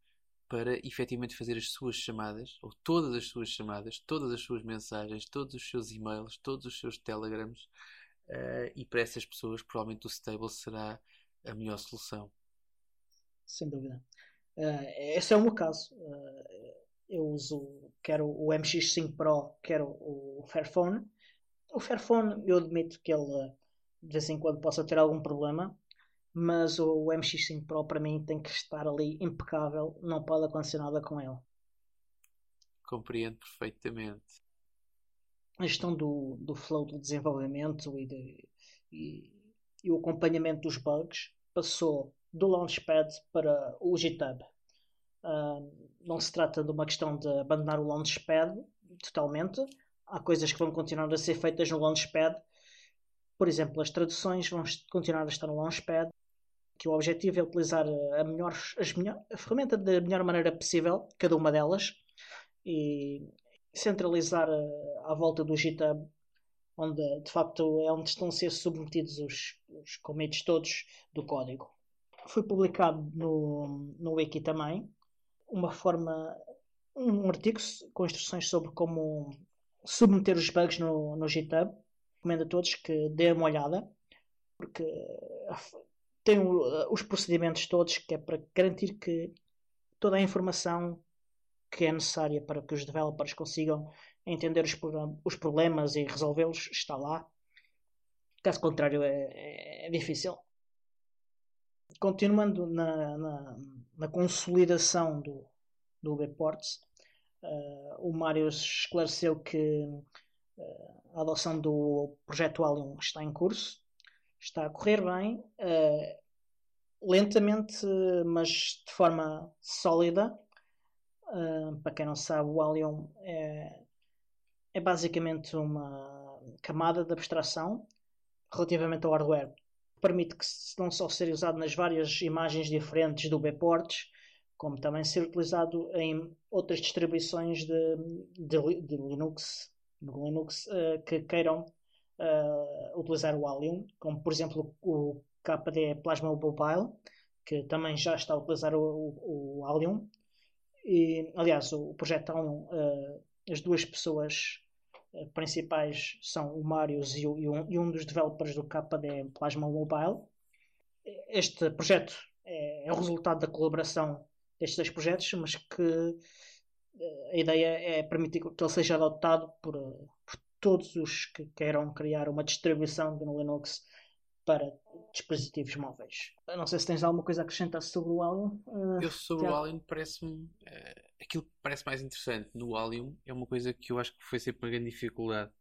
para efetivamente fazer as suas chamadas, ou todas as suas chamadas, todas as suas mensagens, todos os seus e-mails, todos os seus telegrams, uh, e para essas pessoas provavelmente o Stable será a melhor solução. Sem dúvida. Uh, esse é o meu caso. Uh, eu uso quer o MX5 Pro, quer o Fairphone. O Fairphone, eu admito que ele de vez em quando possa ter algum problema, mas o MX5 Pro para mim tem que estar ali impecável, não pode acontecer nada com ele. Compreendo perfeitamente. A gestão do, do flow do desenvolvimento e, de, e, e o acompanhamento dos bugs passou do Launchpad para o GitHub. Uh, não se trata de uma questão de abandonar o Launchpad totalmente. Há coisas que vão continuar a ser feitas no Launchpad. Por exemplo, as traduções vão continuar a estar no Launchpad. Que o objetivo é utilizar a, melhor, as melhor, a ferramenta da melhor maneira possível, cada uma delas, e centralizar à volta do GitHub onde de facto é onde estão a ser submetidos os, os commits todos do código. Foi publicado no, no Wiki também uma forma, um artigo com instruções sobre como submeter os bugs no, no GitHub. Recomendo a todos que dêem uma olhada, porque tem os procedimentos todos que é para garantir que toda a informação que é necessária para que os developers consigam entender os, os problemas e resolvê-los está lá. Caso contrário, é, é, difícil. Continuando na, na, na, consolidação do, do Bports, uh, o Mário esclareceu que a adoção do projeto Allium está em curso, está a correr bem, uh, lentamente, mas de forma sólida. para quem não sabe, o Allium é, é basicamente uma camada de abstração relativamente ao hardware. Permite que não só ser usado nas várias imagens diferentes do Bports, como também ser utilizado em outras distribuições de, de, de Linux, no Linux uh, que queiram uh, utilizar o Allium, como por exemplo o KDE Plasma Mobile, que também já está a utilizar o, o, o Allium. E, aliás, o, o projeto Allium, uh, as duas pessoas principais são o Marius e, o, e, um, e um dos developers do KDE Plasma Mobile. Este projeto é, é, o resultado da colaboração destes dois projetos, mas que a ideia é permitir que ele seja adotado por, por todos os que queiram criar uma distribuição no Linux para dispositivos móveis. Não sei se tens alguma coisa a acrescentar sobre o Allium. Uh, eu sobre Tiago? o Allium parece-me. Uh, aquilo que parece mais interessante no Allium é uma coisa que eu acho que foi sempre uma grande dificuldade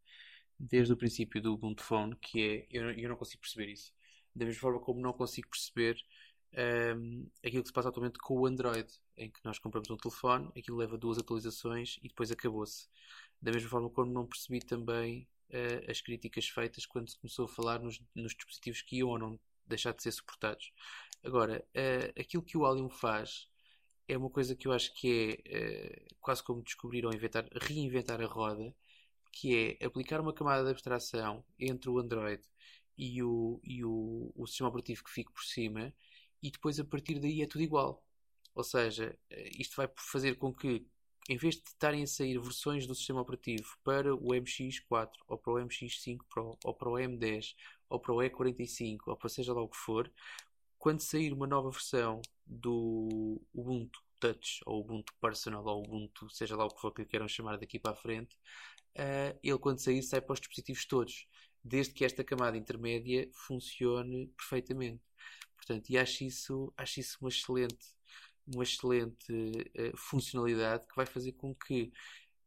desde o princípio do Ubuntu Phone, que é. Eu, eu não consigo perceber isso. Da mesma forma como não consigo perceber um, aquilo que se passa atualmente com o Android, em que nós compramos um telefone, aquilo leva duas atualizações e depois acabou-se. Da mesma forma como não percebi também uh, as críticas feitas quando se começou a falar nos, nos, dispositivos que iam ou não deixar de ser suportados. Agora, uh, aquilo que o Allium faz é uma coisa que eu acho que é uh, quase como descobrir ou inventar, reinventar a roda, que é aplicar uma camada de abstração entre o Android e o, e o, o sistema operativo que fica por cima e depois a partir daí é tudo igual. Ou seja, isto vai fazer com que em vez de estarem a sair versões do sistema operativo para o MX4 ou para o MX5 Pro ou para o M10 ou para o E45 ou para seja lá o que for, quando sair uma nova versão do Ubuntu Touch ou Ubuntu Personal ou Ubuntu, seja lá o que for que queiram chamar daqui para a frente, uh, ele quando sair sai para os dispositivos todos, desde que esta camada intermédia funcione perfeitamente. Portanto, e acho isso, acho isso uma excelente uma excelente uh, funcionalidade que vai fazer com que,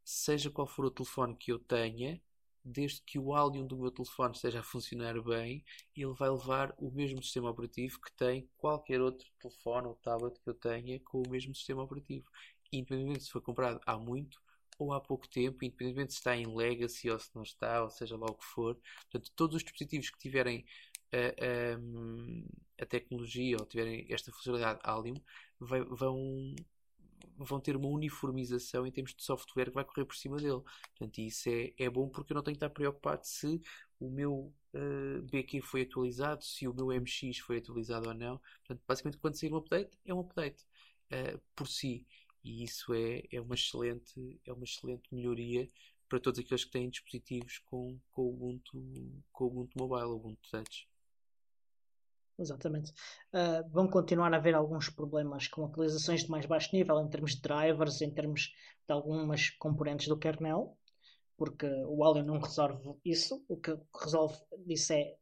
seja qual for o telefone que eu tenha, desde que o áudio do meu telefone esteja a funcionar bem, ele vai levar o mesmo sistema operativo que tem qualquer outro telefone ou tablet que eu tenha com o mesmo sistema operativo. Independentemente se foi comprado há muito ou há pouco tempo, independentemente se está em legacy ou se não está, ou seja lá o que for. Portanto, todos os dispositivos que tiverem a, a, a tecnologia ou tiverem esta funcionalidade Allium vai, vão, vão ter uma uniformização em termos de software que vai correr por cima dele. Portanto, isso é, é bom porque eu não tenho que estar preocupado se o meu uh, BQ foi atualizado, se o meu MX foi atualizado ou não. Portanto, basicamente, quando sair um update, é um update uh, por si. E isso é, é, uma excelente, é uma excelente melhoria para todos aqueles que têm dispositivos com, com Ubuntu, com Ubuntu Mobile, Ubuntu Touch. Exatamente. Uh, vão continuar a haver alguns problemas com atualizações de mais baixo nível em termos de drivers, em termos de algumas componentes do kernel, porque o Alien não resolve isso. O que resolve isso é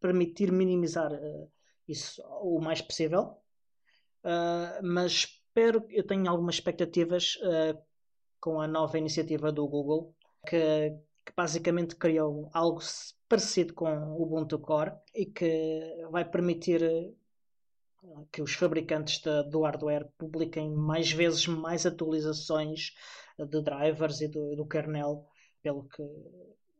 permitir minimizar uh, isso o mais possível. Uh, mas espero, eu tenho algumas expectativas com a nova iniciativa do Google, que, que basicamente criou algo parecido com o Ubuntu Core e que vai permitir que os fabricantes de, do hardware publiquem mais vezes mais atualizações de drivers e do, do kernel, pelo que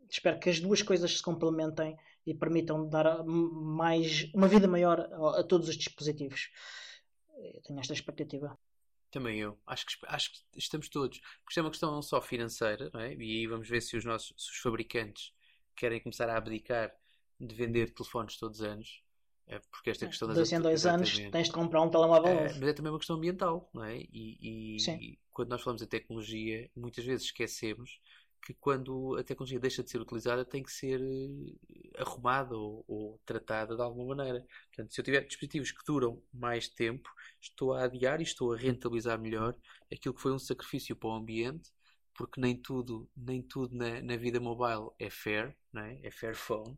espero que as duas coisas se complementem e permitam dar mais uma vida maior a, a todos os dispositivos. Eu tenho esta expectativa. Também eu. Acho que, acho que estamos todos. Porque isto é uma questão não só financeira, não é? e aí vamos ver se os nossos se os fabricantes querem começar a abdicar de vender telefones todos os anos. É porque esta questão das dois em dois anos tens de comprar um telemóvel é, Mas é também uma questão ambiental, não é? E, e, e, quando nós falamos de tecnologia, muitas vezes esquecemos que quando a tecnologia deixa de ser utilizada tem que ser eh, arrumada ou, ou, tratada de alguma maneira. Portanto, se eu tiver dispositivos que duram mais tempo, estou a adiar e estou a rentabilizar melhor aquilo que foi um sacrifício para o ambiente, porque nem tudo, nem tudo na, na vida mobile é fair, não é? é fair phone.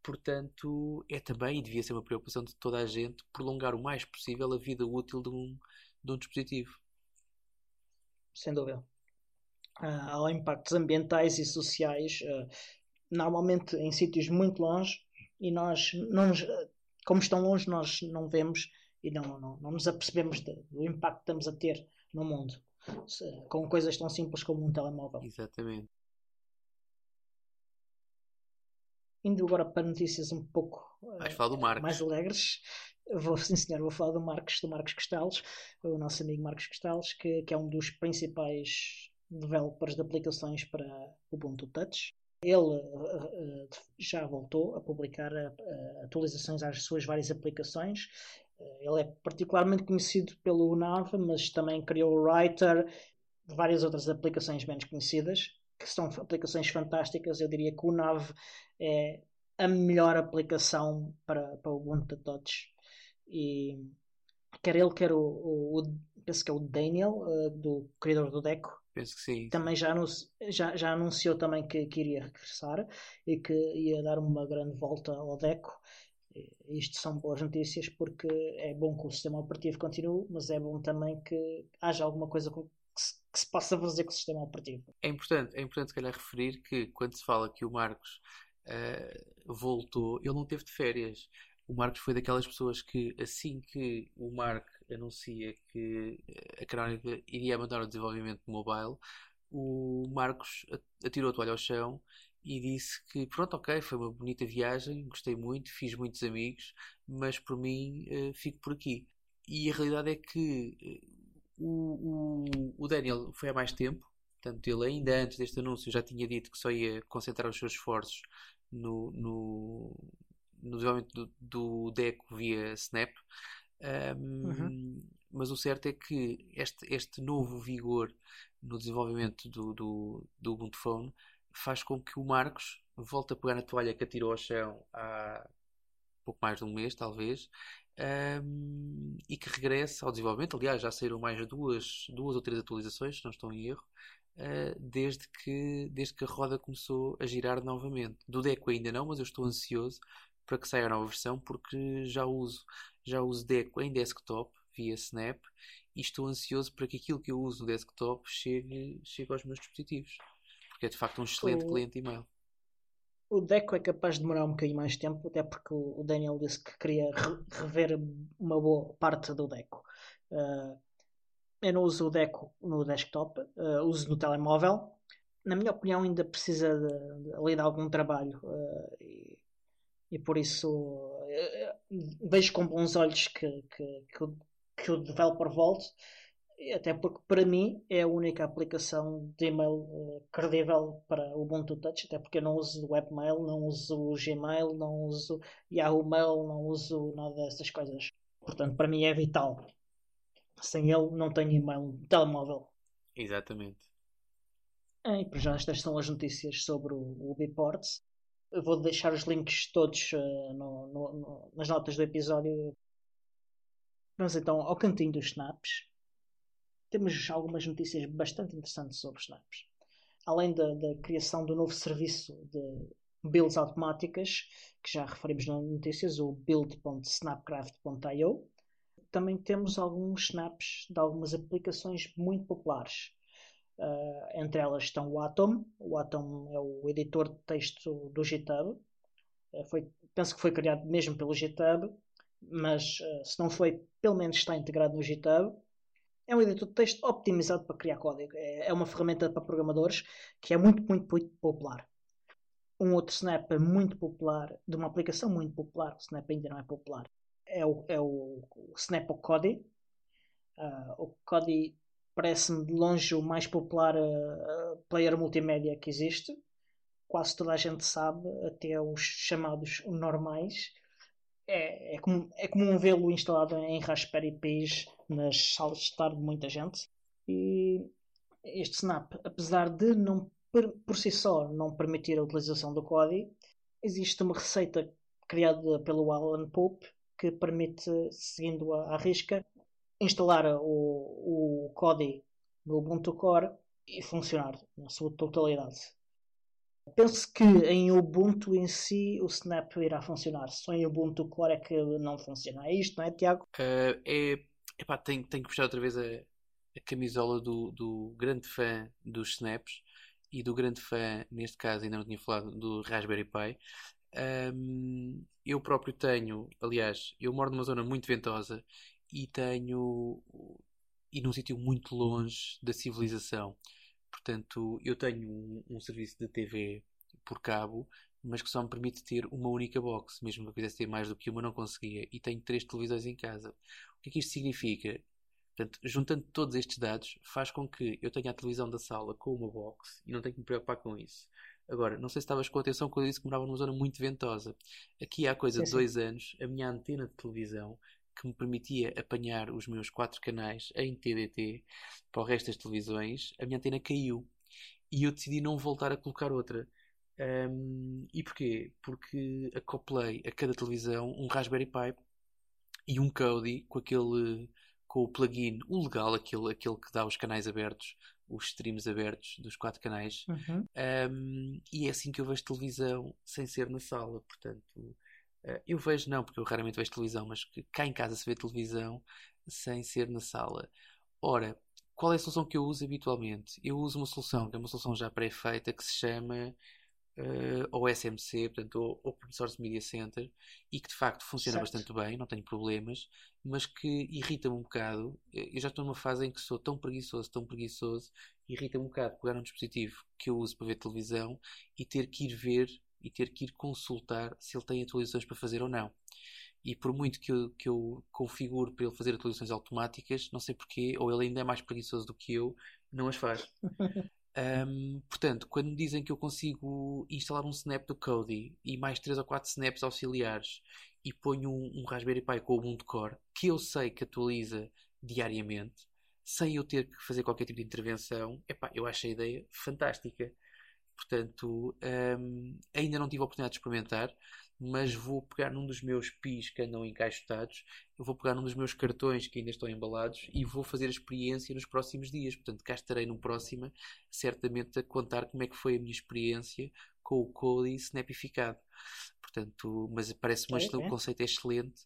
Portanto, é também, e devia ser uma preocupação de toda a gente, prolongar o mais possível a vida útil de um, de um dispositivo. Sem dúvida uh, há impactos ambientais e sociais, uh, normalmente em sítios muito longe, e nós, não nos, como estão longe, nós não vemos e não, não, não nos apercebemos do impacto que estamos a ter no mundo com coisas tão simples como um telemóvel. Exatamente. Indo agora para notícias um pouco Vais falar do Marcos. mais alegres, vou, sim senhor, vou falar do Marcos, do Marcos Costales, o nosso amigo Marcos Costales, que, que é um dos principais developers de aplicações para Ubuntu Touch. Ele uh, já voltou a publicar atualizações às suas várias aplicações. Uh, ele é particularmente conhecido pelo Nav, mas também criou o Writer, várias outras aplicações menos conhecidas, que são aplicações fantásticas. Eu diria que o Nav é a melhor aplicação para, para o Ubuntu Touch. E quer ele, quer o, o, o penso que é o Daniel, do criador do Deco, Penso que sim. Também já, já, já anunciou também que, que iria regressar e que ia dar uma grande volta ao Deco. Isto são boas notícias porque é bom que o sistema operativo continue, mas é bom também que haja alguma coisa que se, que se possa fazer com o sistema operativo. É importante, é importante calhar referir que quando se fala que o Marcos uh, voltou, ele não teve de férias. O Marcos foi daquelas pessoas que assim que o Mark anuncia que eh, a Crónica iria abandonar o desenvolvimento mobile, o Marcos atirou a toalha ao chão e disse que pronto, ok, foi uma bonita viagem, gostei muito, fiz muitos amigos, mas por mim uh, fico por aqui. E a realidade é que uh, o, o, o, Daniel foi há mais tempo, portanto, ele ainda antes deste anúncio já tinha dito que só ia concentrar os seus esforços no, no, no desenvolvimento do, do Deco via Snap. Um, uhum. Mas o certo é que este, este novo vigor no desenvolvimento do, do, do Ubuntu Phone faz com que o Marcos volte a pegar na toalha que atirou ao chão há pouco mais de um mês, talvez, um, e que regresse ao desenvolvimento. Aliás, já saíram mais duas, duas ou três atualizações, se não estou em erro, uh, desde, que, desde que a roda começou a girar novamente. Do Deco ainda não, mas eu estou ansioso para que saia a nova versão porque já uso, já uso Deco em desktop via Snap e estou ansioso para que aquilo que eu uso no desktop chegue, chegue aos meus dispositivos. Porque é de facto um excelente o, cliente e-mail. O Deco é capaz de demorar um bocadinho mais tempo, até porque o Daniel disse que queria rever uma boa parte do Deco. Uh, eu não uso o Deco no desktop, uh, uso no telemóvel. Na minha opinião, ainda precisa de, de, ali de algum trabalho. Uh, e e por isso vejo com bons olhos que, que, que, o, que o developer volte, até porque para mim é a única aplicação de e-mail uh, credível para o Ubuntu Touch, até porque eu não uso webmail, não uso Gmail, não uso Yahoo Mail, não uso nada dessas coisas. Portanto, para mim é vital. Sem ele não tenho e-mail telemóvel. Exatamente. E por já estas são as notícias sobre o, o Biports. Eu vou deixar os links todos uh, no, no, no, nas notas do episódio. Vamos então ao cantinho dos snaps. Temos algumas notícias bastante interessantes sobre snaps. Além da, da criação do novo serviço de builds automáticas, que já referimos nas notícias, o build.snapcraft.io, também temos alguns snaps de algumas aplicações muito populares. Uh, entre elas estão o Atom. O Atom é o editor de texto do GitHub. Uh, foi, penso que foi criado mesmo pelo GitHub mas uh, se não foi, pelo menos está integrado no GitHub. É um editor de texto optimizado para criar código. É, é uma ferramenta para programadores que é muito, muito, muito popular. Um outro Snap muito popular, de uma aplicação muito popular, o Snap ainda não é popular, é o, é o, o Snap Kodi. Uh, o Kodi parece-me de longe o mais popular uh, player multimédia que existe. Quase toda a gente sabe, até os chamados normais. É, é, comum, é comum vê-lo instalado em Raspberry Pis nas salas de estar de muita gente. E este Snap, apesar de não por si só não permitir a utilização do código, existe uma receita criada pelo Alan Pope que permite, seguindo a, a risca, instalar o, o código no Ubuntu Core e funcionar na sua totalidade. Penso que em Ubuntu em si o Snap irá funcionar. Só em Ubuntu Core é que não funciona. É isto, não é, Tiago? Uh, é, epá, tenho, tenho que puxar outra vez a, a camisola do, do grande fã dos Snaps e do grande fã, neste caso ainda não tinha falado, do Raspberry Pi. Um, eu próprio tenho, aliás, eu moro numa zona muito ventosa e tenho e num sítio muito longe da civilização. Portanto, eu tenho um, um, serviço de TV por cabo, mas que só me permite ter uma única box. Mesmo que eu quisesse ter mais do que uma, não conseguia. E tenho três televisões em casa. O que é que isto significa? Portanto, juntando todos estes dados, faz com que eu tenha a televisão da sala com uma box e não tenho que me preocupar com isso. Agora, não sei se estavas com atenção quando eu disse que morava numa zona muito ventosa. Aqui há coisa de dois anos, a minha antena de televisão, que me permitia apanhar os meus quatro canais em TDT para o resto das televisões, a minha antena caiu. E eu decidi não voltar a colocar outra. Um, e porquê? Porque acoplei a cada televisão um Raspberry Pi e um Kodi com aquele com o plugin, o legal, aquele, aquele que dá os canais abertos, os streams abertos dos quatro canais. Uhum. Um, e é assim que eu vejo televisão sem ser na sala. Portanto, eu vejo, não, porque eu raramente vejo televisão, mas que cá em casa se vê televisão sem ser na sala. Ora, qual é a solução que eu uso habitualmente? Eu uso uma solução, que é uma solução já pré-feita, que se chama uh, ou SMC, portanto, Open Source Media Center, e que de facto funciona certo. bastante bem, não tenho problemas, mas que irrita-me um bocado. Eh, eu já estou numa fase em que sou tão preguiçoso, tão preguiçoso, irrita-me um bocado pegar um dispositivo que eu uso para ver televisão e ter que ir ver e ter que ir consultar se ele tem atualizações para fazer ou não. E por muito que eu, que eu configure para ele fazer atualizações automáticas, não sei porquê, ou ele ainda é mais preguiçoso do que eu, não as faz. Um, portanto, quando me dizem que eu consigo instalar um snap do Kodi e mais 3 ou 4 snaps auxiliares e ponho um, um Raspberry Pi com o Ubuntu Core, que eu sei que atualiza diariamente, sem eu ter que fazer qualquer tipo de intervenção, epá, eu acho a ideia fantástica. Portanto, um, ainda não tive a oportunidade de experimentar, mas vou pegar num dos meus PIs que andam encaixotados, eu vou pegar num dos meus cartões que ainda estão embalados e vou fazer a experiência nos próximos dias. Portanto, cá estarei no próximo, certamente a contar como é que foi a minha experiência com o Kodi snapificado. Portanto, mas parece-me é, é. o conceito é excelente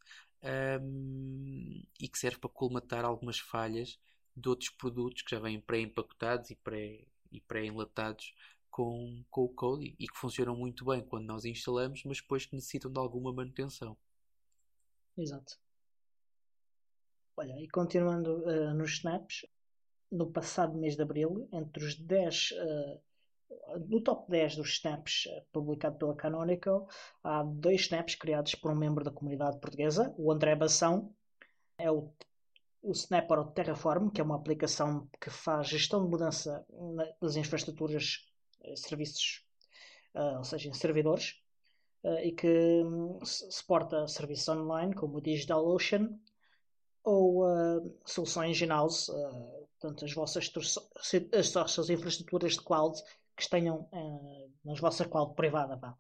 um, e que serve para colmatar algumas falhas de outros produtos que já vêm pré-empacotados e pré-enlatados pré com, com o Kodi e que funcionam muito bem quando nós instalamos, mas depois que necessitam de alguma manutenção. Exato. Olha, e continuando uh, nos snaps, no passado mês de abril, entre os 10, uh, no top 10 dos snaps uh, publicado pela Canonical, há dois snaps criados por um membro da comunidade portuguesa, o André Bação. É o, o Snap para o Terraform, que é uma aplicação que faz gestão de mudança das infraestruturas eh, serviços, uh, ou seja, em servidores, uh, e que um, suporta serviços online como o DigitalOcean ou soluções in-house, portanto, as vossas, as vossas infraestruturas de cloud que tenham nas vossas cloud privada. Pá.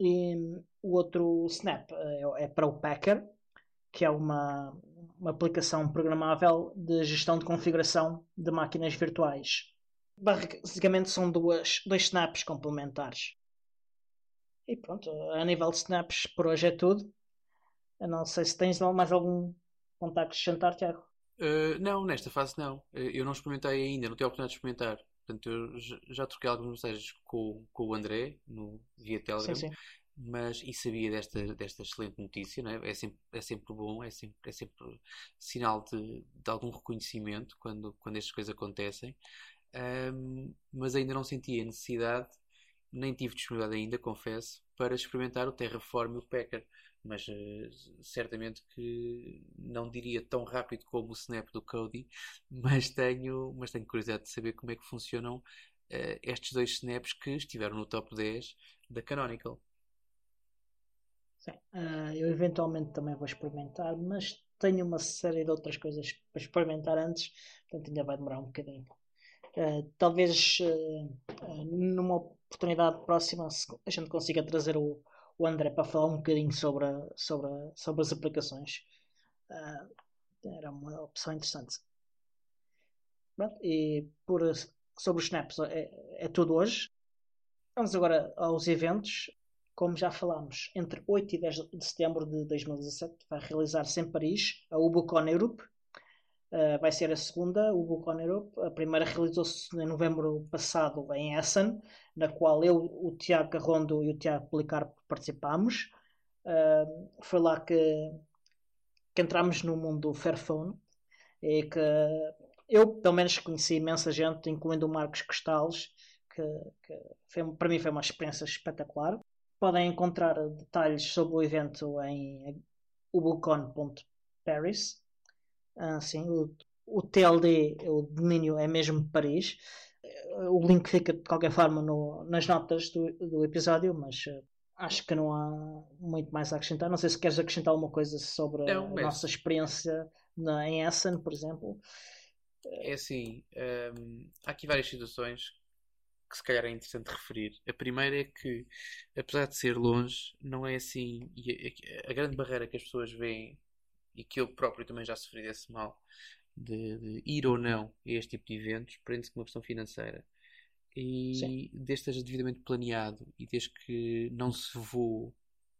E um, o outro Snap é, é para o Packer, que é uma, uma aplicação programável de gestão de configuração de máquinas virtuais basicamente são duas, dois snaps complementares. E pronto, a nível de snaps por hoje é tudo. Eu não sei se tens mais algum contacto de jantar, Tiago. Uh, não, nesta fase não. Eh, eu não experimentei ainda, não tenho a oportunidade de experimentar. Portanto, eu já troquei algumas mensagens com, com o André no, via Telegram. Sim, sim. mas e sabia desta, desta excelente notícia, não é? É sempre, é sempre bom, é sempre, é sempre sinal de, de algum reconhecimento quando, quando estas coisas acontecem, um, mas ainda não senti a necessidade, nem tive disponibilidade ainda, confesso, para experimentar o Terraform e o Packer mas uh, certamente que não diria tão rápido como o Snap do Cody, mas tenho, mas tenho curiosidade de saber como é que funcionam uh, estes dois snaps que estiveram no top 10 da Canonical. Sim, uh, eu eventualmente também vou experimentar, mas tenho uma série de outras coisas para experimentar antes, portanto ainda vai demorar um bocadinho. Talvez numa oportunidade próxima a gente consiga trazer o, o André para falar um bocadinho sobre, sobre, sobre as aplicações. Uh, era uma opção interessante. Pronto, e por, sobre os snaps é, é tudo hoje. Vamos agora aos eventos. Como já falámos, entre 8 e 10 de setembro de 2017 vai realizar-se em Paris a UBUCON Europe. Uh, vai ser a segunda, o UBUCON Europe. A primeira realizou-se em novembro passado em Essen na qual eu, o Tiago Carrondo e o Tiago Policarpo participámos. Uh, foi lá que, que entramos no mundo do Fairphone e que eu, pelo menos, conheci imensa gente, incluindo o Marcos Costales, que, que foi, para mim foi uma experiência espetacular. Podem encontrar detalhes sobre o evento em ubucon.paris. Ah, sim, o, o TLD, o domínio é mesmo Paris o link fica de qualquer forma no, nas notas do, do episódio, mas uh, acho que não há muito mais a acrescentar. Não sei se queres acrescentar alguma coisa sobre não, a nossa experiência na, em Essen, por exemplo. É assim, um, há aqui várias situações que se calhar é interessante referir. A primeira é que, apesar de ser longe, não é assim. E a, a grande barreira que as pessoas veem, e que eu próprio também já sofri desse mal, de, de, ir ou não a este tipo de eventos prende-se com uma questão financeira. E Sim. desde que esteja devidamente planeado e desde que não se voe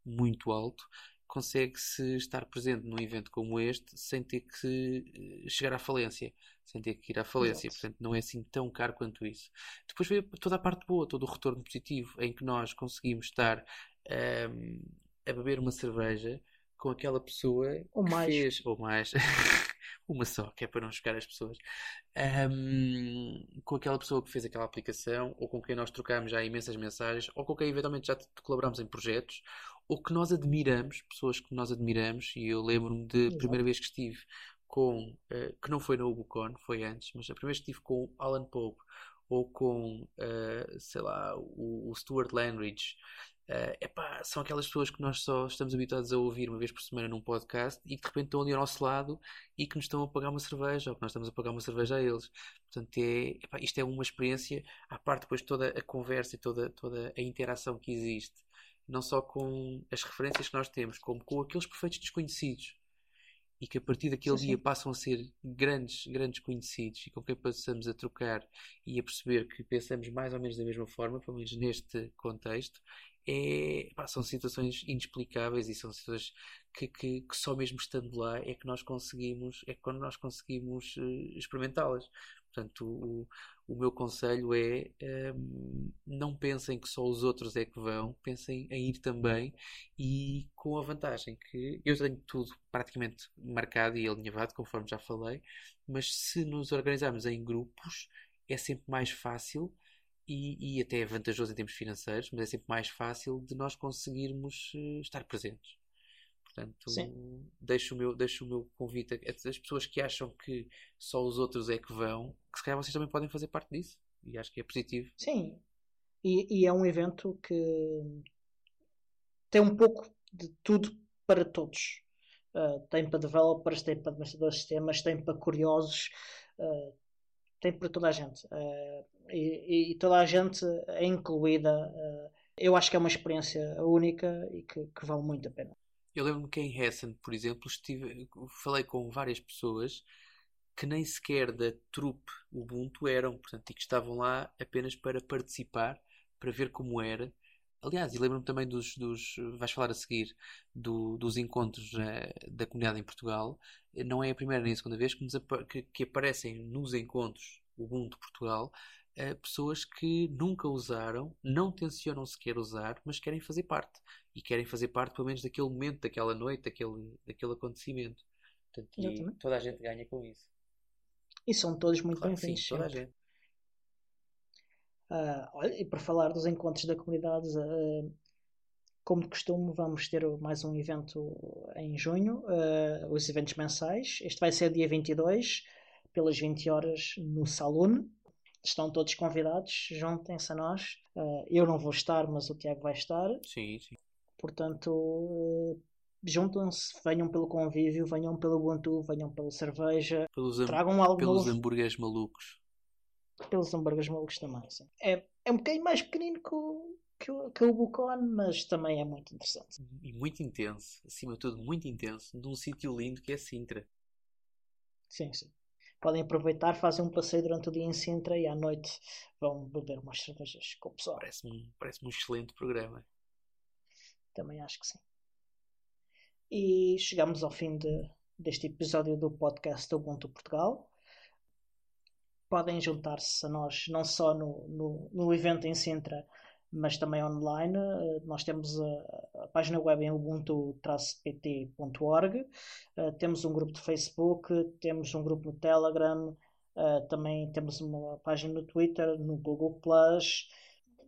muito alto, consegue-se estar presente num evento como este sem ter que eh, chegar à falência, sem ter que ir à falência. Exato. Portanto, não é assim tão caro quanto isso. Depois veio toda a parte boa, todo o retorno positivo, em que nós conseguimos estar um, ehm, a beber uma cerveja com aquela pessoa ou mais. fez, ou mais, uma só, que é para não chocar as pessoas, um, com aquela pessoa que fez aquela aplicação, ou com quem nós trocámos já imensas mensagens, ou com quem eventualmente já colaboramos em projetos, ou que nós admiramos, pessoas que nós admiramos, e eu lembro-me de a primeira vez que estive com, uh, que não foi na Ubucon, foi antes, mas a primeira vez que estive com Alan Pope, ou com, uh, sei lá, o, o Stuart Landridge, Uh, epá, são aquelas pessoas que nós só estamos habituados a ouvir uma vez por semana num podcast e que de repente estão ali ao nosso lado e que nos estão a pagar uma cerveja ou que nós estamos a pagar uma cerveja a eles. Portanto, é, epá, isto é uma experiência, à parte depois toda a conversa e toda, toda a interação que existe, não só com as referências que nós temos, como com aqueles perfeitos desconhecidos e que a partir daquele sim, dia sim. passam a ser grandes, grandes conhecidos e com quem passamos a trocar e a perceber que pensamos mais ou menos da mesma forma, pelo menos neste contexto, é, pá, são situações inexplicáveis e são situações que, que, que, só mesmo estando lá é que nós conseguimos, é quando nós conseguimos uh, experimentá-las. Portanto, o, o meu conselho é um, não pensem que só os outros é que vão, pensem em ir também e com a vantagem que eu tenho tudo praticamente marcado e alinhavado, conforme já falei, mas se nos organizarmos em grupos é sempre mais fácil e, e, até é vantajoso em termos financeiros, mas é sempre mais fácil de nós conseguirmos uh, estar presentes. Portanto, Sim. deixo o, meu, deixo o meu convite as pessoas que acham que só os outros é que vão, que se calhar vocês também podem fazer parte disso. E acho que é positivo. Sim. E, e é um evento que tem um pouco de tudo para todos. Uh, tem para developers, tem para administradores de sistemas, tem para curiosos, uh, tem para toda a gente. Uh, e, e, toda a gente é incluída. Uh, eu acho que é uma experiência única e que, que vale muito a pena. Eu lembro-me que em Hessen, por exemplo, estive, falei com várias pessoas que nem sequer da trupe Ubuntu eram, portanto, e que estavam lá apenas para participar, para ver como era. Aliás, e lembro-me também dos, dos, vais falar a seguir, do, dos encontros uh, da comunidade em Portugal. Não é a primeira nem a segunda vez que, nos, que, que aparecem nos encontros Ubuntu Portugal uh, pessoas que nunca usaram, não tencionam sequer usar, mas querem fazer parte. E querem fazer parte, pelo menos, daquele momento, daquela noite, daquele, daquele acontecimento. Portanto, toda a gente ganha com isso. E são todos muito claro, bem-vindos. Toda a gente. Uh, olha, e para falar dos encontros da comunidade, uh, como de costume, vamos ter mais um evento em junho, uh, os eventos mensais. Este vai ser dia 22, pelas 20 horas, no Saloon. Estão todos convidados, juntem-se a nós. eu não vou estar, mas o Tiago vai estar. Sim, sim. Portanto, juntam-se, venham pelo convívio, venham pelo Ubuntu, venham pela cerveja, pelos tragam algo pelos novo. hambúrgueres malucos. Pelos hambúrgueres malucos também, sim. É, é um bocadinho mais pequenino que o, que o, que o Bucon, mas também é muito interessante. E muito intenso, acima de tudo, muito intenso, num sítio lindo que é Sintra. Sim, sim. Podem aproveitar, fazem um passeio durante o dia em Sintra e à noite vão beber umas cervejas com o pessoal. Parece-me parece um excelente programa. Também acho que sim. E chegamos ao fim de, deste episódio do podcast do Ubuntu Portugal. Podem juntar-se a nós não só no, no, no, evento em Sintra, mas também online. Nós temos a, a página web em ubuntu-pt.org, uh, temos um grupo de Facebook, temos um grupo no Telegram, uh, também temos uma página no Twitter, no Google Plus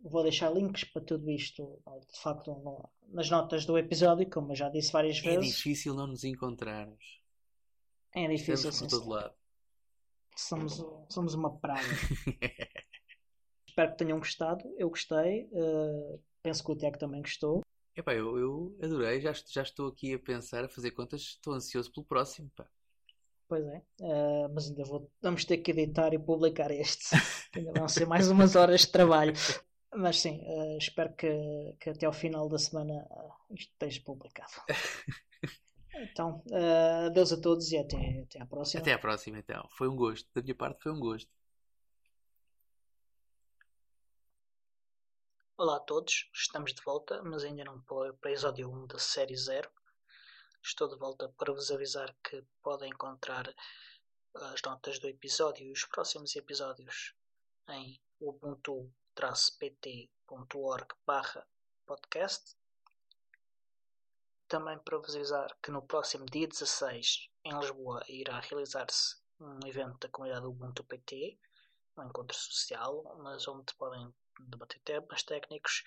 vou deixar links para tudo isto, de facto, no, nas notas do episódio, como eu já disse várias é vezes. É difícil não nos encontrarmos. É difícil, sim. todo lado. Somos, somos uma praga. Espero que tenham gostado. Eu gostei. Uh, penso que o Tiago também gostou. Epá, eu, eu adorei. Já, já estou aqui a pensar, a fazer contas. Estou ansioso pelo próximo. Pá. Pois é, uh, mas ainda vou, vamos ter que editar e publicar este. ainda vão ser mais umas horas de trabalho. Mas sim, uh, espero que, que até ao final da semana uh, isto esteja publicado. então, adeus a todos e até, até à próxima. Até à próxima, então. Foi um gosto. Da minha parte, foi um gosto. Olá a todos, estamos de volta, mas ainda não para o episódio 1 da série 0. Estou de volta para vos avisar que podem encontrar as notas do episódio e os próximos episódios em Ubuntu pt.org podcast. Também para vos avisar que no próximo dia 16 em Lisboa irá realizar-se um evento da comunidade Ubuntu PT, um encontro social, mas onde podem debater temas técnicos,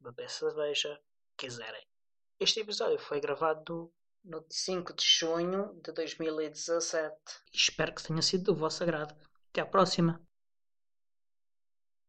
beber cerveja, quiserem. Este episódio foi gravado no 5 de junho de 2017 e espero que tenha sido do vosso agrado. Até à próxima!